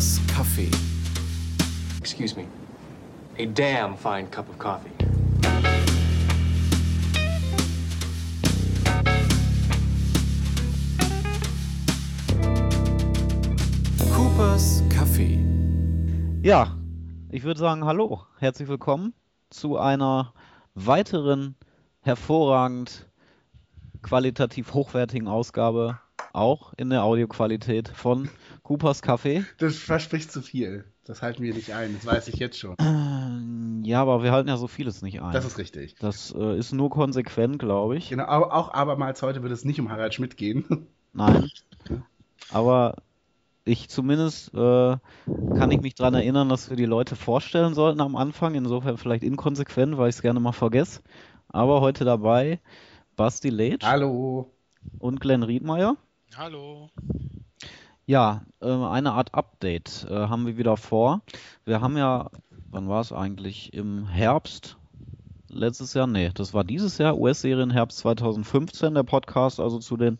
Coopers Kaffee. Excuse me. A damn fine cup of coffee. Coopers Kaffee. Ja, ich würde sagen, hallo, herzlich willkommen zu einer weiteren hervorragend qualitativ hochwertigen Ausgabe, auch in der Audioqualität von Coopers Kaffee. Das verspricht zu viel. Das halten wir nicht ein, das weiß ich jetzt schon. Ja, aber wir halten ja so vieles nicht ein. Das ist richtig. Das äh, ist nur konsequent, glaube ich. Genau, auch, auch abermals heute wird es nicht um Harald Schmidt gehen. Nein. Aber ich zumindest äh, kann ich mich daran erinnern, dass wir die Leute vorstellen sollten am Anfang. Insofern vielleicht inkonsequent, weil ich es gerne mal vergesse. Aber heute dabei Basti Letsch Hallo. und Glenn Riedmeier. Hallo. Ja, äh, eine Art Update äh, haben wir wieder vor. Wir haben ja, wann war es eigentlich? Im Herbst letztes Jahr? Nee, das war dieses Jahr, US-Serien Herbst 2015, der Podcast, also zu den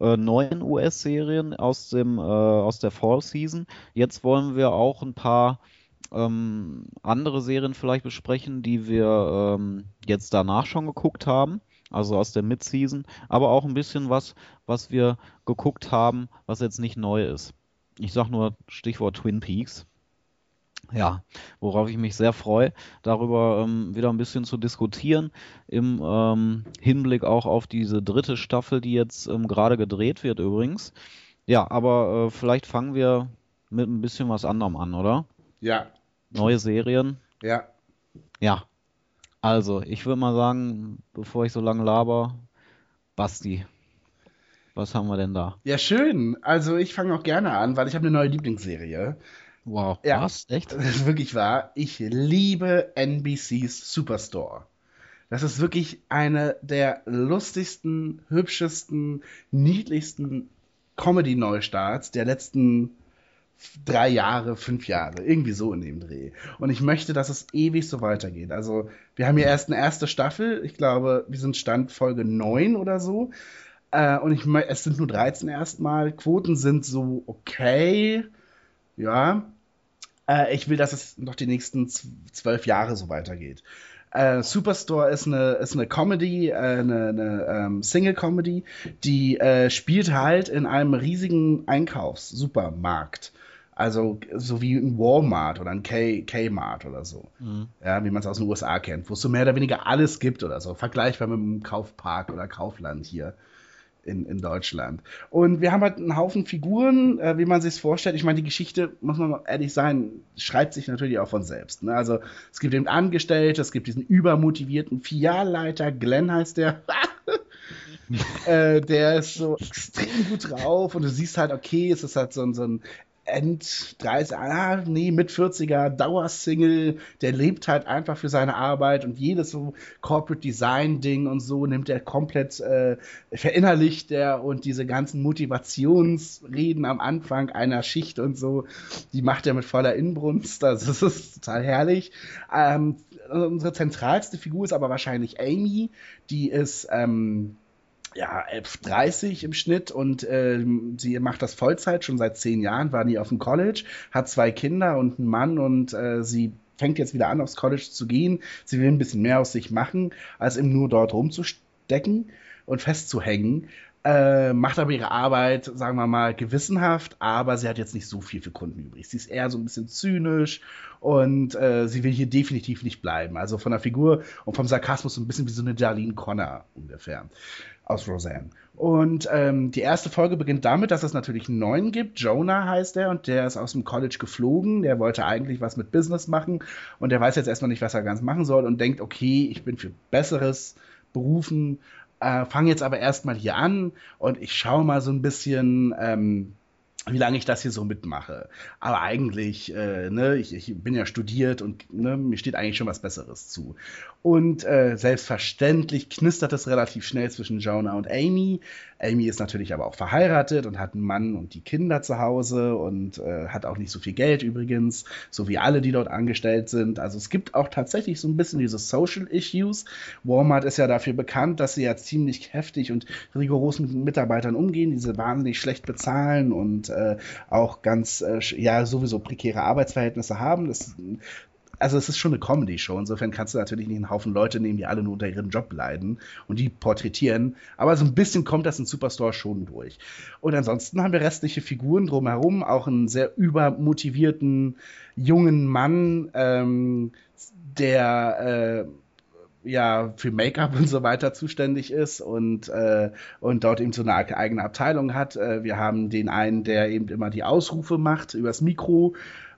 äh, neuen US-Serien aus dem äh, aus der Fall Season. Jetzt wollen wir auch ein paar ähm, andere Serien vielleicht besprechen, die wir ähm, jetzt danach schon geguckt haben, also aus der Mid-Season, aber auch ein bisschen was, was wir geguckt haben, was jetzt nicht neu ist. Ich sag nur Stichwort Twin Peaks. Ja, worauf ich mich sehr freue, darüber ähm, wieder ein bisschen zu diskutieren, im ähm, Hinblick auch auf diese dritte Staffel, die jetzt ähm, gerade gedreht wird übrigens. Ja, aber äh, vielleicht fangen wir mit ein bisschen was anderem an, oder? Ja, Neue Serien. ja. Ja. Also, ich würde mal sagen, bevor ich so lange laber, Basti, was haben wir denn da? Ja, schön. Also ich fange auch gerne an, weil ich habe eine neue Lieblingsserie. Wow, Ja. was? Echt? Das ist wirklich wahr. Ich liebe NBCs Superstore. Das ist wirklich eine der lustigsten, hübschesten, niedlichsten Comedy-Neustarts der letzten drei Jahre, fünf Jahre, irgendwie so in dem Dreh. Und ich möchte, dass es ewig so weitergeht. Also, wir haben hier erst eine erste Staffel. Ich glaube, wir sind Stand Folge 9 oder so. Äh, und ich, es sind nur 13 erstmal. Quoten sind so okay. Ja. Äh, ich will, dass es noch die nächsten zwölf Jahre so weitergeht. Äh, Superstore ist eine, ist eine Comedy, äh, eine, eine ähm, Single-Comedy, die äh, spielt halt in einem riesigen Einkaufssupermarkt. Also so wie ein Walmart oder ein K- Kmart oder so. Ja, wie man es aus den USA kennt, wo es so mehr oder weniger alles gibt oder so. Vergleichbar mit einem Kaufpark oder Kaufland hier in, in Deutschland. Und wir haben halt einen Haufen Figuren, äh, wie man sich vorstellt. Ich meine, die Geschichte, muss man ehrlich sein, schreibt sich natürlich auch von selbst. Ne? Also es gibt eben Angestellte, es gibt diesen übermotivierten Filialleiter, Glenn heißt der. äh, der ist so extrem gut drauf und du siehst halt, okay, es ist halt so ein, so ein End 30, ah, nee, mit 40er Dauersingle, der lebt halt einfach für seine Arbeit und jedes so Corporate Design Ding und so nimmt er komplett, äh, verinnerlicht er und diese ganzen Motivationsreden am Anfang einer Schicht und so, die macht er mit voller Inbrunst, also das ist total herrlich. Ähm, unsere zentralste Figur ist aber wahrscheinlich Amy, die ist, ähm, ja, 11,30 im Schnitt und ähm, sie macht das Vollzeit schon seit zehn Jahren, war nie auf dem College, hat zwei Kinder und einen Mann und äh, sie fängt jetzt wieder an, aufs College zu gehen. Sie will ein bisschen mehr aus sich machen, als eben nur dort rumzustecken und festzuhängen. Äh, macht aber ihre Arbeit, sagen wir mal, gewissenhaft, aber sie hat jetzt nicht so viel für Kunden übrig. Sie ist eher so ein bisschen zynisch und äh, sie will hier definitiv nicht bleiben. Also von der Figur und vom Sarkasmus so ein bisschen wie so eine Darlene Connor ungefähr aus Roseanne. Und ähm, die erste Folge beginnt damit, dass es natürlich einen neuen gibt. Jonah heißt er und der ist aus dem College geflogen. Der wollte eigentlich was mit Business machen und der weiß jetzt erstmal nicht, was er ganz machen soll und denkt, okay, ich bin für Besseres berufen, äh, fange jetzt aber erstmal hier an und ich schaue mal so ein bisschen, ähm, wie lange ich das hier so mitmache. Aber eigentlich, äh, ne, ich, ich bin ja studiert und ne, mir steht eigentlich schon was Besseres zu. Und äh, selbstverständlich knistert es relativ schnell zwischen Jonah und Amy. Amy ist natürlich aber auch verheiratet und hat einen Mann und die Kinder zu Hause und äh, hat auch nicht so viel Geld übrigens, so wie alle, die dort angestellt sind. Also es gibt auch tatsächlich so ein bisschen diese Social Issues. Walmart ist ja dafür bekannt, dass sie ja ziemlich heftig und rigoros mit Mitarbeitern umgehen, die sie wahnsinnig schlecht bezahlen und äh, auch ganz, äh, ja, sowieso prekäre Arbeitsverhältnisse haben. Das, also es ist schon eine Comedy-Show. Insofern kannst du natürlich nicht einen Haufen Leute nehmen, die alle nur unter ihrem Job leiden und die porträtieren. Aber so ein bisschen kommt das in Superstore schon durch. Und ansonsten haben wir restliche Figuren drumherum, auch einen sehr übermotivierten jungen Mann, ähm, der äh, ja für Make-up und so weiter zuständig ist und, äh, und dort eben so eine eigene Abteilung hat. Äh, wir haben den einen, der eben immer die Ausrufe macht übers Mikro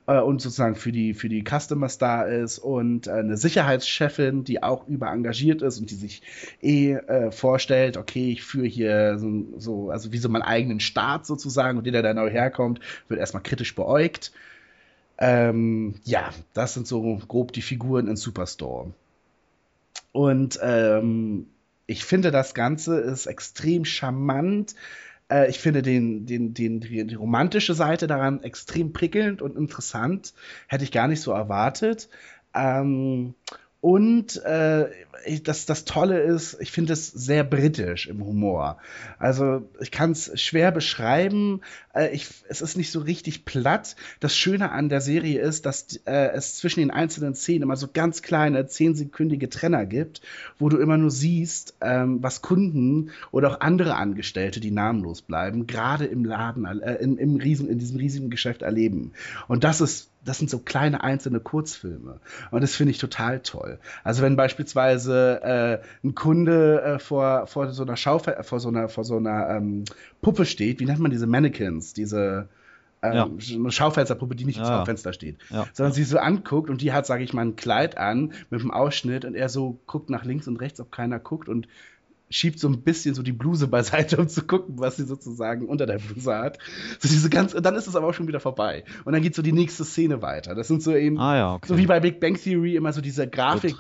äh, und sozusagen für die, für die Customers da ist und äh, eine Sicherheitschefin, die auch überengagiert ist und die sich eh äh, vorstellt, okay, ich führe hier so, so, also wie so meinen eigenen Staat sozusagen und jeder, der neu herkommt, wird erstmal kritisch beäugt. Ähm, ja, das sind so grob die Figuren in Superstore. Und ähm, ich finde, das Ganze ist extrem charmant. Äh, ich finde den, den, den, die, die, romantische Seite daran extrem prickelnd und interessant. Hätte ich gar nicht so erwartet. Ähm, und äh, das, das Tolle ist, ich finde es sehr britisch im Humor. Also ich kann es schwer beschreiben. Äh, ich, es ist nicht so richtig platt. Das Schöne an der Serie ist, dass äh, es zwischen den einzelnen Szenen immer so ganz kleine, zehnsekündige Trenner gibt, wo du immer nur siehst, ähm, was Kunden oder auch andere Angestellte, die namenlos bleiben, gerade im Laden, äh, in, im Riesen, in diesem riesigen Geschäft erleben. Und das ist das sind so kleine einzelne Kurzfilme. Und das finde ich total toll. Also wenn beispielsweise äh, ein Kunde äh, vor, vor so einer Schaufel vor so einer, vor so einer ähm, Puppe steht, wie nennt man diese Mannequins, diese ähm, ja. Schaufensterpuppe, die nicht ja. im Fenster steht, ja. sondern sie so anguckt und die hat, sage ich mal, ein Kleid an mit einem Ausschnitt und er so guckt nach links und rechts, ob keiner guckt und schiebt so ein bisschen so die Bluse beiseite, um zu gucken, was sie sozusagen unter der Bluse hat. So diese ganz, dann ist es aber auch schon wieder vorbei. Und dann geht so die nächste Szene weiter. Das sind so eben, ah, ja, okay. so wie bei Big Bang Theory immer so diese Grafik.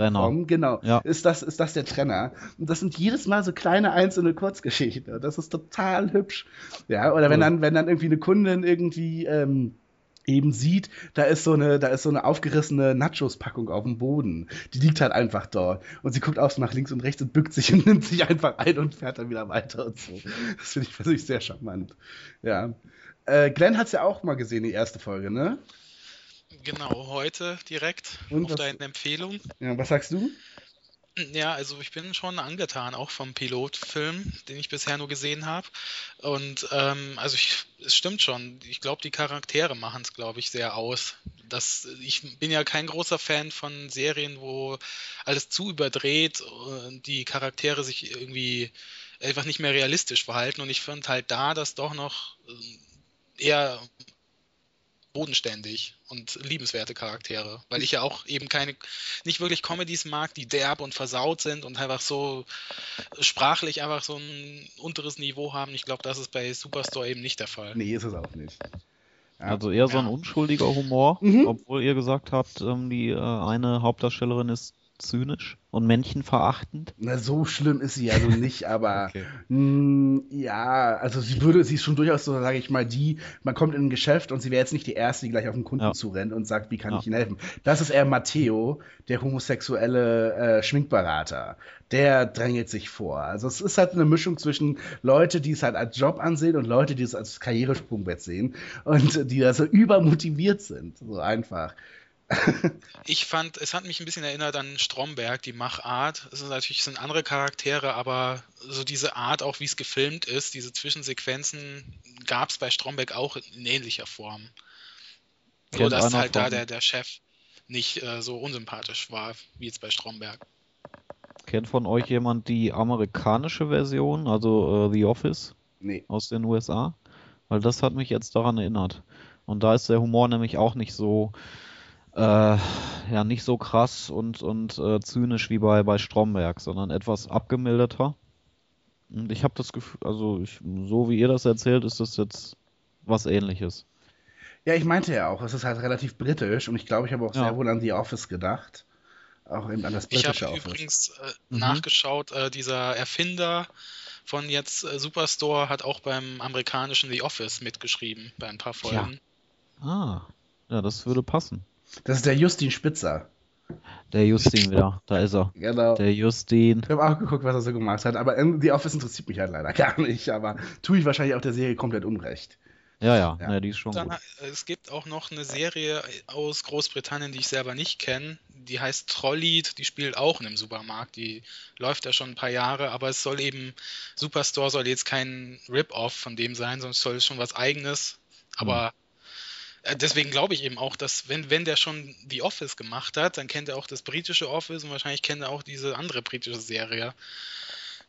Genau. Ja. Ist das, ist das der Trenner? Und das sind jedes Mal so kleine einzelne Kurzgeschichten. Das ist total hübsch. Ja, oder wenn dann, wenn dann irgendwie eine Kundin irgendwie, ähm, eben sieht, da ist so eine, da ist so eine aufgerissene Nachos-Packung auf dem Boden. Die liegt halt einfach dort. Und sie guckt auch so nach links und rechts und bückt sich und nimmt sich einfach ein und fährt dann wieder weiter und so. Das finde ich persönlich sehr charmant. Ja. Äh, Glenn hat es ja auch mal gesehen, die erste Folge, ne? Genau, heute direkt und auf was, deine Empfehlung. Ja, was sagst du? Ja, also ich bin schon angetan, auch vom Pilotfilm, den ich bisher nur gesehen habe. Und ähm, also ich, es stimmt schon. Ich glaube, die Charaktere machen es, glaube ich, sehr aus. Das, ich bin ja kein großer Fan von Serien, wo alles zu überdreht und die Charaktere sich irgendwie einfach nicht mehr realistisch verhalten. Und ich finde halt da das doch noch äh, eher bodenständig und liebenswerte Charaktere, weil ich ja auch eben keine, nicht wirklich Comedies mag, die derb und versaut sind und einfach so sprachlich einfach so ein unteres Niveau haben. Ich glaube, das ist bei Superstore eben nicht der Fall. Nee, ist es auch nicht. Ja. Also eher so ein unschuldiger Humor, mhm. obwohl ihr gesagt habt, ähm, die äh, eine Hauptdarstellerin ist zynisch und menschenverachtend? Na, so schlimm ist sie ja nun nicht, aber okay. mh, mm, ja, also sie würde, sie ist schon durchaus so, sage ich mal, die, man kommt in ein Geschäft und sie wäre jetzt nicht die Erste, die gleich auf den Kunden ja. zurennt und sagt, wie kann ja. ich Ihnen helfen? Das ist eher Matteo, der homosexuelle äh, Schminkberater. Der drängelt sich vor. Also es ist halt eine Mischung zwischen Leute, die es halt als Job ansehen und Leute, die es als Karrieresprungbett sehen und die da so übermotiviert sind. So einfach ich fand, es hat mich ein bisschen erinnert an Stromberg, die Machart. Es sind natürlich sind andere Charaktere, aber so diese Art, auch wie es gefilmt ist, diese Zwischensequenzen, gab es bei Stromberg auch in ähnlicher Form. Nur dass halt da der, der Chef nicht äh, so unsympathisch war, wie jetzt bei Stromberg. Kennt von euch jemand die amerikanische Version, also äh, The Office? Nee. Aus den USA? Weil das hat mich jetzt daran erinnert. Und da ist der Humor nämlich auch nicht so äh, ja nicht so krass und, und äh, zynisch wie bei, bei Stromberg, sondern etwas abgemilderter. Und ich habe das Gefühl, also ich, so wie ihr das erzählt, ist das jetzt was ähnliches. Ja, ich meinte ja auch, es ist halt relativ britisch und ich glaube, ich habe auch ja. sehr wohl an The Office gedacht. Auch eben an das britische ich Office. Ich habe übrigens äh, mhm. nachgeschaut, äh, dieser Erfinder von jetzt äh, Superstore hat auch beim amerikanischen The Office mitgeschrieben, bei ein paar Folgen. Ja. Ah, ja, das würde passen. Das ist der Justin Spitzer. Der Justin wieder, da ist er. Genau. Der Justin. Ich habe auch geguckt, was er so gemacht hat, aber The Office interessiert mich halt leider gar nicht, aber tue ich wahrscheinlich auch der Serie komplett unrecht. Ja, ja, Ja. Ne, die ist schon Dann, gut. es gibt auch noch eine Serie aus Großbritannien, die ich selber nicht kenne. Die heißt Trolllied, die spielt auch in einem Supermarkt. Die läuft ja schon ein paar Jahre, aber es soll eben, Superstore soll jetzt kein Rip-Off von dem sein, sondern es soll schon was eigenes. Aber äh, deswegen glaube ich eben auch, dass wenn, wenn der schon The Office gemacht hat, dann kennt er auch das britische Office und wahrscheinlich kennt er auch diese andere britische Serie.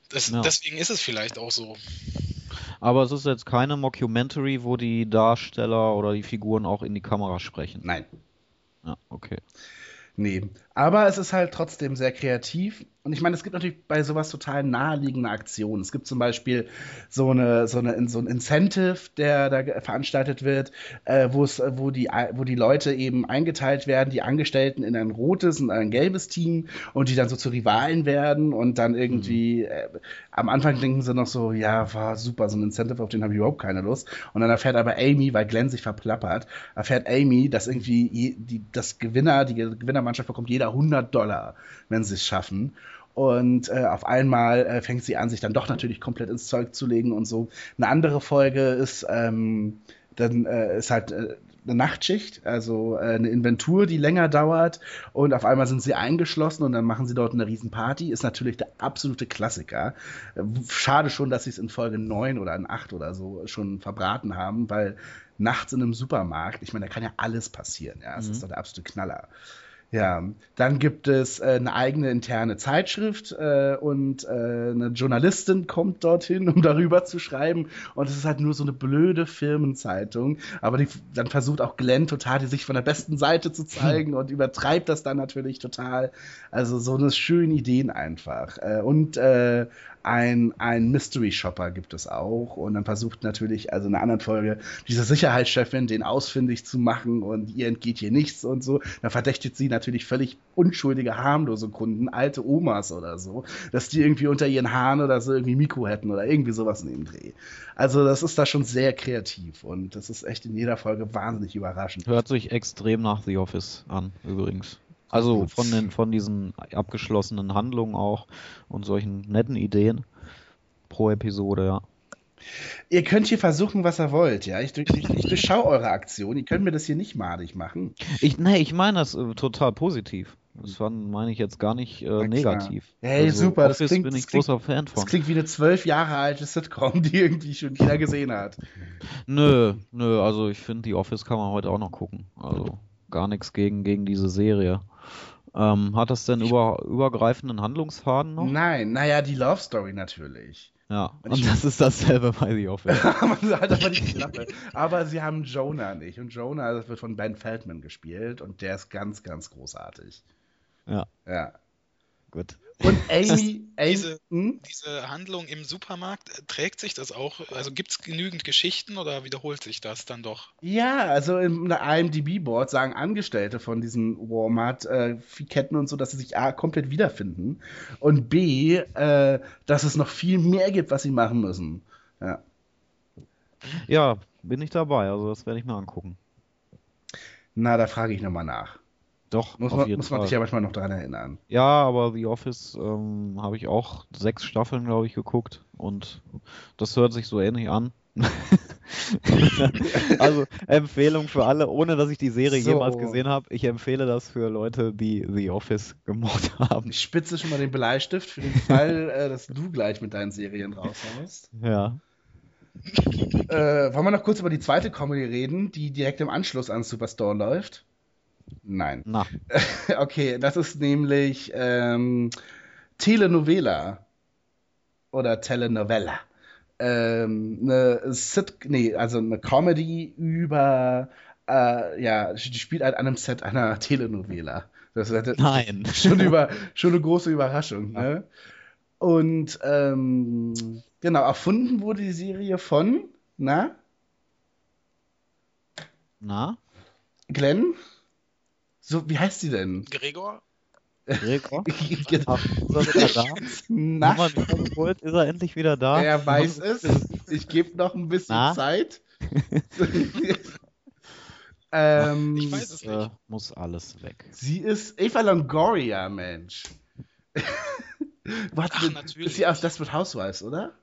Das, Ja. Deswegen ist es vielleicht auch so. Aber es ist jetzt keine Mockumentary, wo die Darsteller oder die Figuren auch in die Kamera sprechen. Nein. Ja, okay. Nee, aber es ist halt trotzdem sehr kreativ. Und ich meine, es gibt natürlich bei sowas total naheliegende Aktionen. Es gibt zum Beispiel so eine, so eine, so ein Incentive, der da veranstaltet wird, äh, wo es, wo die, wo die Leute eben eingeteilt werden, die Angestellten in ein rotes und ein gelbes Team und die dann so zu Rivalen werden und dann irgendwie äh, am Anfang denken sie noch so, ja, war super, so ein Incentive, auf den habe ich überhaupt keine Lust. Und dann erfährt aber Amy, weil Glenn sich verplappert, erfährt Amy, dass irgendwie je, die, das Gewinner, die Gewinnermannschaft bekommt jeder 100 Dollar, wenn sie es schaffen. Und äh, auf einmal äh, fängt sie an, sich dann doch natürlich komplett ins Zeug zu legen und so. Eine andere Folge ist, ähm, dann äh, ist halt äh, eine Nachtschicht, also äh, eine Inventur, die länger dauert und auf einmal sind sie eingeschlossen und dann machen sie dort eine Riesenparty. Ist natürlich der absolute Klassiker. Schade schon, dass sie es in Folge 9 oder in 8 oder so schon verbraten haben, weil nachts in einem Supermarkt, ich meine, da kann ja alles passieren, ja, es Mhm. ist doch der absolute Knaller. Ja, dann gibt es äh, eine eigene interne Zeitschrift äh, und äh, eine Journalistin kommt dorthin, um darüber zu schreiben. Und es ist halt nur so eine blöde Firmenzeitung. Aber die, dann versucht auch Glenn total, die sich von der besten Seite zu zeigen und übertreibt das dann natürlich total. Also so eine schöne Ideen einfach. Äh, und äh, ein, ein Mystery Shopper gibt es auch. Und dann versucht natürlich, also in einer anderen Folge, diese Sicherheitschefin den ausfindig zu machen und ihr entgeht hier nichts und so. Dann verdächtigt sie natürlich völlig unschuldige, harmlose Kunden, alte Omas oder so, dass die irgendwie unter ihren Haaren oder so irgendwie Mikro hätten oder irgendwie sowas in dem Dreh. Also das ist da schon sehr kreativ und das ist echt in jeder Folge wahnsinnig überraschend. Hört sich extrem nach The Office an, übrigens. Also von den von diesen abgeschlossenen Handlungen auch und solchen netten Ideen pro Episode, ja. Ihr könnt hier versuchen, was ihr wollt, ja. Ich, ich, ich durchschaue eure Aktion. Ihr könnt mir das hier nicht madig machen. Ich, nee, ich meine das äh, total positiv. Das fand- meine ich jetzt gar nicht äh, negativ. Hey, super, das klingt- bin das ich klingt- großer Fan Das von. klingt wie eine zwölf Jahre alte Sitcom, die irgendwie schon jeder gesehen hat. Nö, nö, also ich finde, The Office kann man heute auch noch gucken. Also gar nichts gegen, gegen diese Serie. Ähm, hat das denn über, übergreifenden Handlungsfaden noch? Nein, naja, die Love Story natürlich. Ja, Und und das ist dasselbe bei The Office. Klappe. Aber sie haben Jonah nicht. Und Jonah, das wird von Ben Feldman gespielt. Und der ist ganz, ganz großartig. Ja, Ja. gut. Und Amy, Amy diese- hm? Diese Handlung im Supermarkt, äh, trägt sich das auch? Also gibt es genügend Geschichten oder wiederholt sich das dann doch? Ja, also in der IMDb-Board sagen Angestellte von diesen Walmart äh, und so, dass sie sich A, komplett wiederfinden und B, äh, dass es noch viel mehr gibt, was sie machen müssen. Ja. Ja, bin ich dabei, also das werde ich mir angucken. Na, da frage ich nochmal nach. Doch, Muss man, muss man sich ja manchmal noch dran erinnern. Ja, aber The Office ähm, habe ich auch sechs Staffeln, glaube ich, geguckt und das hört sich so ähnlich an. also Empfehlung für alle, ohne dass ich die Serie So. jemals gesehen habe. Ich empfehle das für Leute, die The Office gemocht haben. Ich spitze schon mal den Bleistift für den Fall, äh, dass du gleich mit deinen Serien raushaust. Ja. Äh, wollen wir noch kurz über die zweite Comedy reden, die direkt im Anschluss an Superstore läuft? Nein. Na, Okay, das ist nämlich ähm, Telenovela oder Telenovella. Ähm, eine Sit nee, also eine Comedy über äh, ja, die spielt halt an einem Set einer Telenovela. Das ist nein. schon über schon eine große Überraschung, ne? Und ähm, genau, erfunden wurde die Serie von, na, Na? Glenn? So, wie heißt sie denn? Gregor? Gregor? Ach, ist er wieder da? Na, Haben wir ihn wiedergeholt? Ist er endlich wieder da? Er weiß es. Ich gebe noch ein bisschen Na? Zeit. ähm, Ich weiß es Äh, nicht. muss alles weg. sie ist Eva Longoria, Mensch. Was, Ach, natürlich. Ist sie aus Desperate Housewives, oder?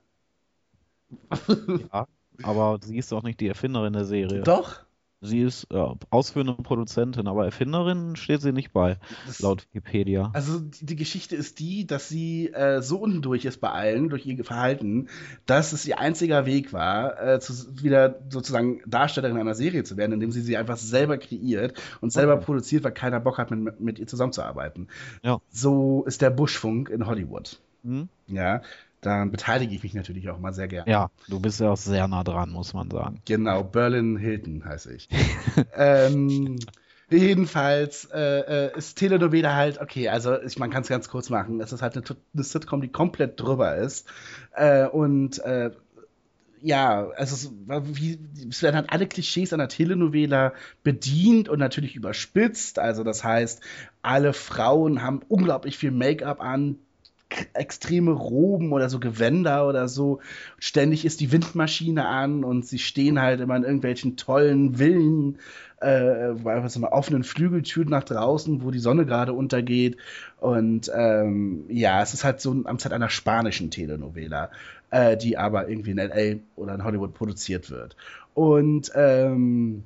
Ja, aber sie ist auch nicht die Erfinderin der Serie. Doch, Sie ist äh, ausführende Produzentin, aber Erfinderin steht sie nicht bei, das, laut Wikipedia. also die, Geschichte ist die, dass sie äh, so unten durch ist bei allen, durch ihr Verhalten, dass es ihr einziger Weg war, äh, zu, wieder sozusagen Darstellerin einer Serie zu werden, indem sie sie einfach selber kreiert und selber Okay. produziert, weil keiner Bock hat, mit, mit ihr zusammenzuarbeiten. Ja. So ist der Buschfunk in Hollywood. Hm? Ja, dann beteilige ich mich natürlich auch mal sehr gerne. Ja, du bist ja auch sehr nah dran, muss man sagen. Genau, Berlin Hilton heiße ich. ähm, jedenfalls äh, äh, ist Telenovela halt, okay, also ich, man kann es ganz kurz machen. Es ist halt eine, eine Sitcom, die komplett drüber ist. Äh, und äh, ja, also es, wie, es werden halt alle Klischees einer Telenovela bedient und natürlich überspitzt. Also das heißt, alle Frauen haben unglaublich viel Make-up an, extreme Roben oder so Gewänder oder so. Ständig ist die Windmaschine an und sie stehen halt immer in irgendwelchen tollen Villen, äh, so einer offenen Flügeltür nach draußen, wo die Sonne gerade untergeht. Und ähm, ja, es ist halt so am Set einer spanischen Telenovela, äh, die aber irgendwie in LA oder in Hollywood produziert wird. Und ähm,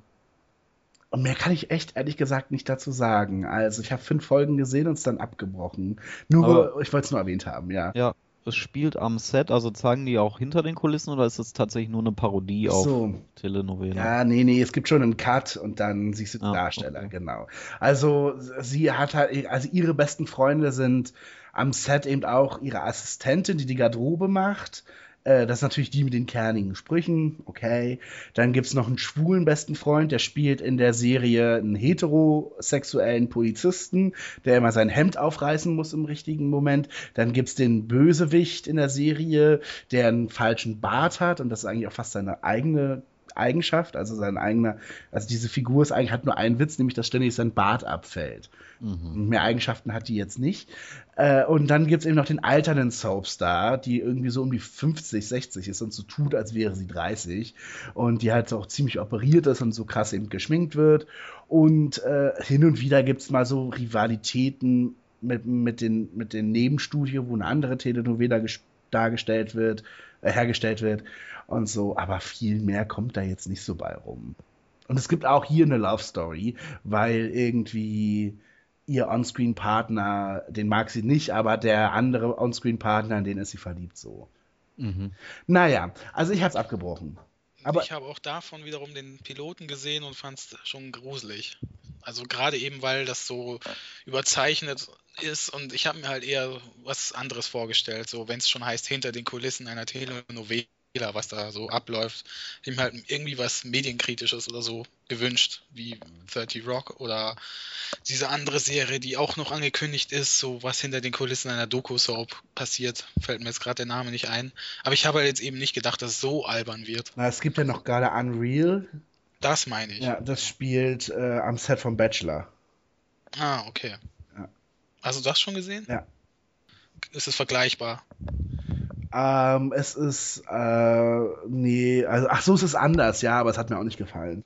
und mehr kann ich echt ehrlich gesagt nicht dazu sagen. Also ich habe fünf Folgen gesehen und es dann abgebrochen. Nur, Aber- ich wollte es nur erwähnt haben, ja. Ja, es spielt am Set, also zeigen die auch hinter den Kulissen oder ist es tatsächlich nur eine Parodie auf So, Telenovela? ja, nee, nee, es gibt schon einen Cut und dann siehst du den Ah, Darsteller, okay. genau. Also sie hat halt, also ihre besten Freunde sind am Set eben auch ihre Assistentin, die die Garderobe macht. Äh, Das ist natürlich die mit den kernigen Sprüchen, okay. Dann gibt's noch einen schwulen besten Freund, der spielt in der Serie einen heterosexuellen Polizisten, der immer sein Hemd aufreißen muss im richtigen Moment. Dann gibt's den Bösewicht in der Serie, der einen falschen Bart hat und das ist eigentlich auch fast seine eigene Eigenschaft, also sein eigener, also diese Figur ist eigentlich, hat nur einen Witz, nämlich dass ständig sein Bart abfällt. Mhm. Mehr Eigenschaften hat die jetzt nicht. Äh, und dann gibt's eben noch den alternden Soapstar, die irgendwie so um die 50, 60 ist und so tut, als wäre sie 30. Und die halt auch ziemlich operiert ist und so krass eben geschminkt wird. Und äh, hin und wieder gibt's mal so Rivalitäten mit, mit, den, mit den Nebenstudio, wo eine andere Telenovela ges- dargestellt wird, äh, hergestellt wird und so. Aber viel mehr kommt da jetzt nicht so bei rum. Und es gibt auch hier eine Love Story, weil irgendwie ihr On-Screen-Partner, den mag sie nicht, aber der andere On-Screen-Partner, in den ist sie verliebt so. Mhm. Naja, also ich hab's abgebrochen. Aber- ich habe auch davon wiederum den Piloten gesehen und fand es schon gruselig. Also gerade eben, weil das so überzeichnet ist und ich habe mir halt eher was anderes vorgestellt, so wenn es schon heißt, hinter den Kulissen einer Telenovela, was da so abläuft, ich mir halt irgendwie was Medienkritisches oder so gewünscht, wie 30 Rock oder diese andere Serie, die auch noch angekündigt ist, so was hinter den Kulissen einer Doku-Soap passiert, fällt mir jetzt gerade der Name nicht ein. Aber ich habe halt jetzt eben nicht gedacht, dass es so albern wird. Na, es gibt ja noch gerade Unreal. Das meine ich. Ja, das spielt äh, am Set vom Bachelor. Ah, okay. Ja. Hast du das schon gesehen? Ja. Ist es vergleichbar? Ähm, es ist, äh, nee, also, ach so, es ist anders, ja, aber es hat mir auch nicht gefallen.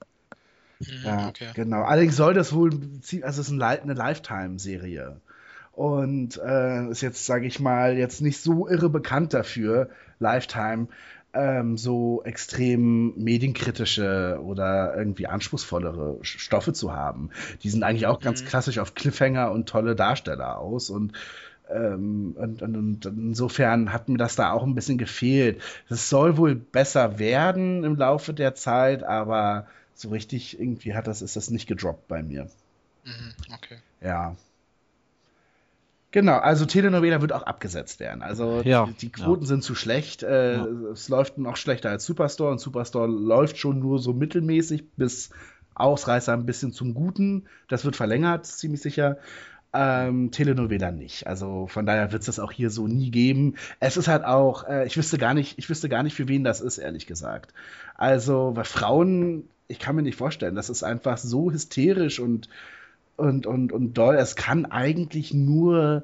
Mhm, Ja, okay. genau. Allerdings soll das wohl, also es ist eine Lifetime-Serie. Und äh, ist jetzt, sage ich mal, jetzt nicht so irre bekannt dafür, Lifetime, ähm, so extrem medienkritische oder irgendwie anspruchsvollere Stoffe zu haben. Die sind eigentlich auch ganz Mhm. klassisch auf Cliffhanger und tolle Darsteller aus. Und ähm, und, und, und insofern hat mir das da auch ein bisschen gefehlt. Es soll wohl besser werden im Laufe der Zeit, aber so richtig irgendwie hat das, ist das nicht gedroppt bei mir. Mhm, okay. Ja. Genau, also Telenovela wird auch abgesetzt werden. Also Ja, die, die Quoten sind zu schlecht. Äh, Ja. Es läuft noch schlechter als Superstore und Superstore läuft schon nur so mittelmäßig bis Ausreißer ein bisschen zum Guten. Das wird verlängert, ziemlich sicher. Ähm, Telenovela nicht. Also von daher wird es das auch hier so nie geben. Es ist halt auch, äh, ich wüsste gar nicht, ich wüsste gar nicht, für wen das ist, ehrlich gesagt. Also, weil Frauen, ich kann mir nicht vorstellen, das ist einfach so hysterisch und und, und, und doll. Es kann eigentlich nur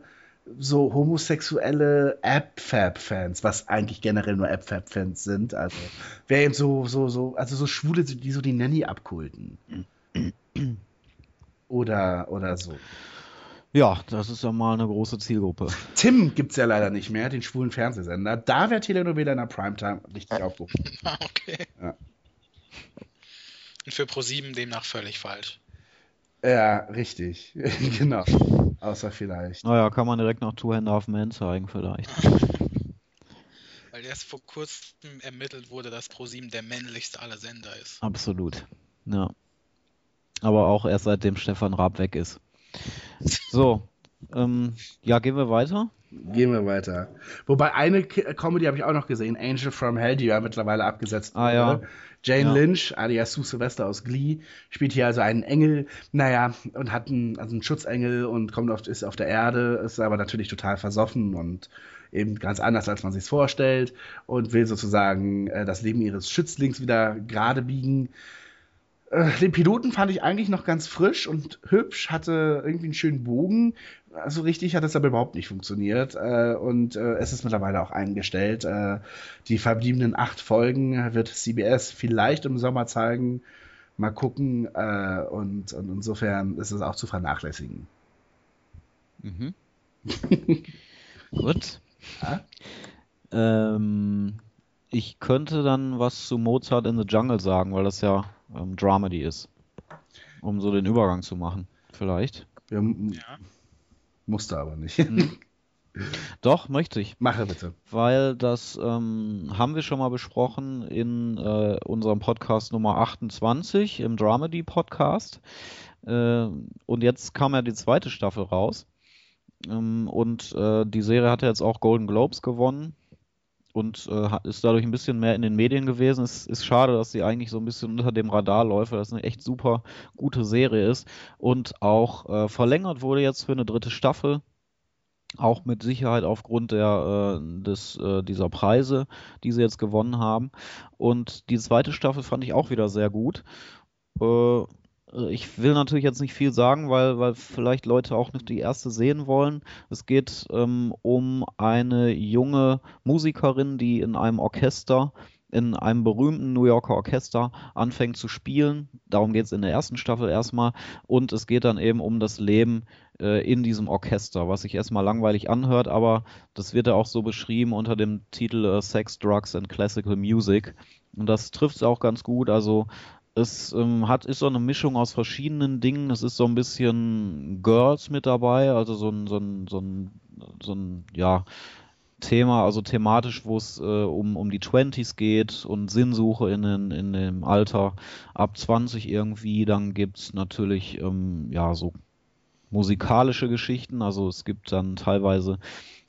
so homosexuelle App-Fab-Fans, was eigentlich generell nur App-Fab-Fans sind. Also, wer eben so, so, so, also so Schwule, die so die Nanny abkulten. Oder, oder so. Ja, das ist ja mal eine große Zielgruppe. Tim gibt's ja leider nicht mehr, den schwulen Fernsehsender. Da wäre Telenovela in der Primetime richtig aufgerufen. Ah, okay. Ja. Und für ProSieben demnach völlig falsch. Ja, richtig. genau. Außer vielleicht. Naja, kann man direkt noch Two Hand Half Man zeigen vielleicht. Weil erst vor kurzem ermittelt wurde, dass ProSieben der männlichste aller Sender ist. Absolut. Ja. Aber auch erst seitdem Stefan Raab weg ist. So, ähm, ja, gehen wir weiter. Gehen wir weiter. Wobei eine Comedy habe ich auch noch gesehen, Angel from Hell, die ja mittlerweile abgesetzt Ah, ja. Jane Ja. Lynch, alias Sue Sylvester aus Glee, spielt hier also einen Engel, naja, und hat einen, also einen Schutzengel und kommt auf, ist auf der Erde, ist aber natürlich total versoffen und eben ganz anders, als man sich vorstellt und will sozusagen äh, das Leben ihres Schützlings wieder gerade biegen. Äh, den Piloten fand ich eigentlich noch ganz frisch und hübsch, hatte irgendwie einen schönen Bogen. Also richtig hat es aber überhaupt nicht funktioniert. Äh, und äh, es ist mittlerweile auch eingestellt. Die verbliebenen acht Folgen wird CBS vielleicht im Sommer zeigen. Mal gucken. Und, und insofern ist es auch zu vernachlässigen. Mhm. Gut. Ja? Ähm, ich könnte dann was zu Mozart in the Jungle sagen, weil das ja ähm, Dramedy ist. Um so den Übergang zu machen. Vielleicht. Wir, Ja. Musste aber nicht. Doch, möchte ich. Mache bitte. Weil das ähm, haben wir schon mal besprochen in äh, unserem Podcast Nummer 28, im Dramedy Podcast. Äh, und jetzt kam ja die zweite Staffel raus. Ähm, und äh, die Serie hat ja jetzt auch Golden Globes gewonnen und äh, ist dadurch ein bisschen mehr in den Medien gewesen. Es ist schade, dass sie eigentlich so ein bisschen unter dem Radar läuft, weil das eine echt super gute Serie ist und auch äh, verlängert wurde jetzt für eine dritte Staffel. Auch mit Sicherheit aufgrund der, äh, des, äh, dieser Preise, die sie jetzt gewonnen haben. Und die zweite Staffel fand ich auch wieder sehr gut. Äh, ich will natürlich jetzt nicht viel sagen, weil, weil vielleicht Leute auch nicht die erste sehen wollen. Es geht ähm, um eine junge Musikerin, die in einem Orchester, in einem berühmten New Yorker Orchester anfängt zu spielen. Darum geht es in der ersten Staffel erstmal. Und es geht dann eben um das Leben äh, in diesem Orchester, was sich erstmal langweilig anhört, aber das wird ja auch so beschrieben unter dem Titel äh, Sex, Drugs and Classical Music. Und das trifft es auch ganz gut. Also es ähm, hat, ist so eine Mischung aus verschiedenen Dingen. Es ist so ein bisschen Girls mit dabei, also so ein, so ein, so ein, so ein ja, Thema, also thematisch, wo es äh, um, um die Twenties geht und Sinnsuche in, den, in dem Alter ab 20 irgendwie. Dann gibt's natürlich ähm, ja so musikalische Geschichten. Also es gibt dann teilweise